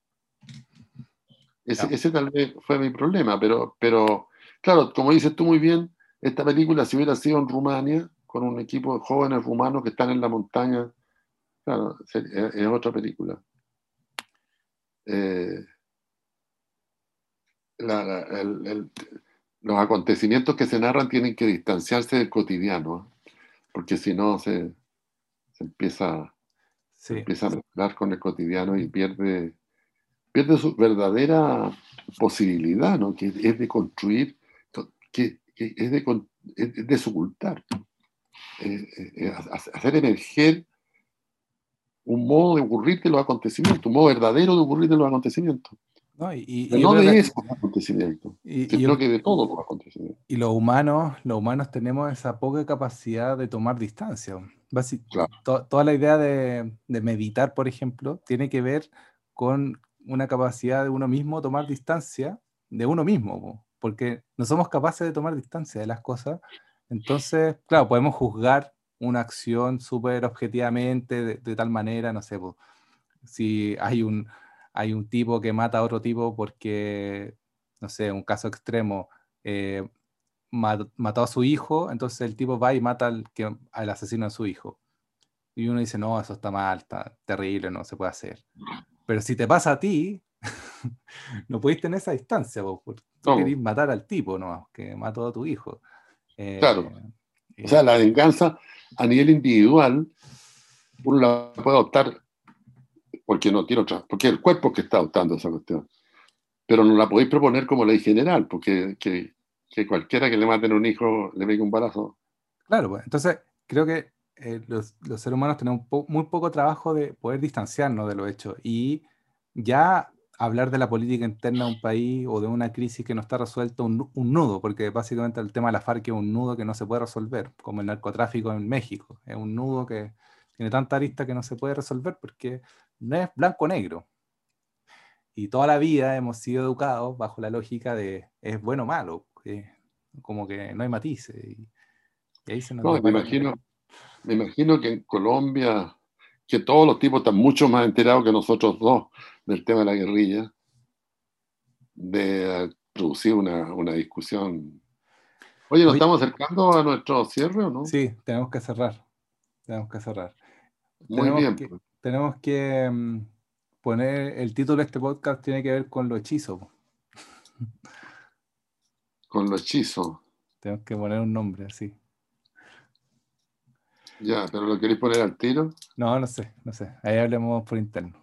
Ese, ese, tal vez fue mi problema, pero, pero claro, como dices tú muy bien, esta película si hubiera sido en Rumania, con un equipo de jóvenes rumanos que están en la montaña, claro, es, otra película. Eh, los acontecimientos que se narran tienen que distanciarse del cotidiano, porque si no se, empieza, empieza a mezclar con el cotidiano y pierde, pierde su verdadera posibilidad, ¿no? que es de construir, que, es, de, es de ocultar, eh, eh, hacer emerger un modo de ocurrir de los acontecimientos, un modo verdadero de ocurrir de los acontecimientos. No, y, no de esos acontecimientos, sino que de todos los acontecimientos. Y los humanos, los humanos tenemos esa poca capacidad de tomar distancia. toda la idea de, de, meditar, por ejemplo, tiene que ver con una capacidad de uno mismo tomar distancia de uno mismo, porque no somos capaces de tomar distancia de las cosas. Entonces, claro, podemos juzgar una acción súper objetivamente, de, de, tal manera, no sé, si hay un, hay un tipo que mata a otro tipo porque, no sé, un caso extremo, eh, mató a su hijo, entonces el tipo va y mata al, que, al asesino de su hijo. Y uno dice, no, eso está mal, está terrible, no se puede hacer. Pero si te pasa a ti, no puedes tener esa distancia, vos, porque querés matar al tipo, ¿no? Que mató a tu hijo. Eh, claro. o sea, la venganza a nivel individual, uno la puede adoptar porque no tiene otra, porque el cuerpo que está adoptando esa cuestión. Pero no la podéis proponer como ley general, porque que, que cualquiera que le maten a un hijo le pegue un balazo. Claro, pues entonces creo que eh, los, los, seres humanos tenemos muy poco trabajo de poder distanciarnos de lo hecho y ya hablar de la política interna de un país o de una crisis que no está resuelta un, un, nudo, porque básicamente el tema de la FARC es un nudo que no se puede resolver, como el narcotráfico en México. Es un nudo que tiene tanta arista que no se puede resolver porque no es blanco-negro. Y toda la vida hemos sido educados bajo la lógica de es bueno o malo, como que no hay matices. Y, ahí se nos no, me, imagino, me imagino que en Colombia, que todos los tipos están mucho más enterados que nosotros dos del tema de la guerrilla, de producir una, una discusión. Oye, ¿nos estamos acercando a nuestro cierre o no? Sí, tenemos que cerrar. Tenemos que cerrar. Muy bien. Pues tenemos que mm, poner el título de este podcast tiene que ver con lo hechizo. Con lo hechizo. Tenemos que poner un nombre así. Ya, pero ¿lo queréis poner al tiro? No, no sé, no sé. Ahí hablemos por interno.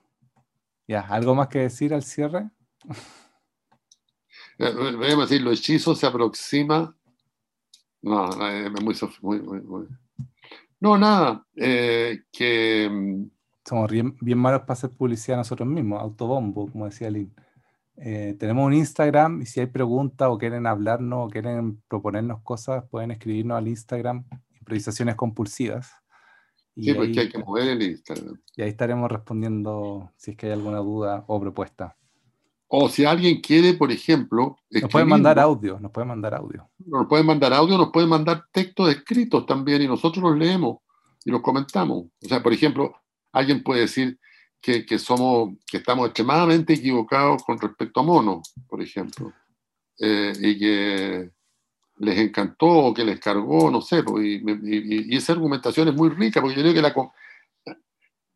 Ya, ¿algo más que decir al cierre? Voy a decir, lo hechizo se aproxima. No, es muy, muy, muy, No, nada. Eh, que mm, somos bien, malos para hacer publicidad nosotros mismos, autobombo, como decía Lynn. Eh, tenemos un Instagram y si hay preguntas o quieren hablarnos o quieren proponernos cosas, pueden escribirnos al Instagram, improvisaciones compulsivas. Y sí, porque hay que mover el Instagram. Y ahí estaremos respondiendo si es que hay alguna duda o propuesta. O si alguien quiere, por ejemplo... Nos pueden mandar audio, nos pueden mandar audio. Nos pueden mandar audio, nos pueden mandar textos escritos también y nosotros los leemos y los comentamos. O sea, por ejemplo, alguien puede decir que, que, somos, que estamos extremadamente equivocados con respecto a Mono, por ejemplo, eh, y que les encantó o que les cargó, no sé, pues, y, esa argumentación es muy rica, porque yo creo que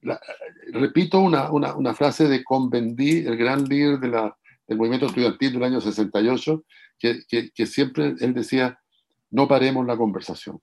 la, repito una, una, una, frase de Convendí, el gran líder de la, del movimiento estudiantil del año 68, que, que, que siempre él decía, no paremos la conversación.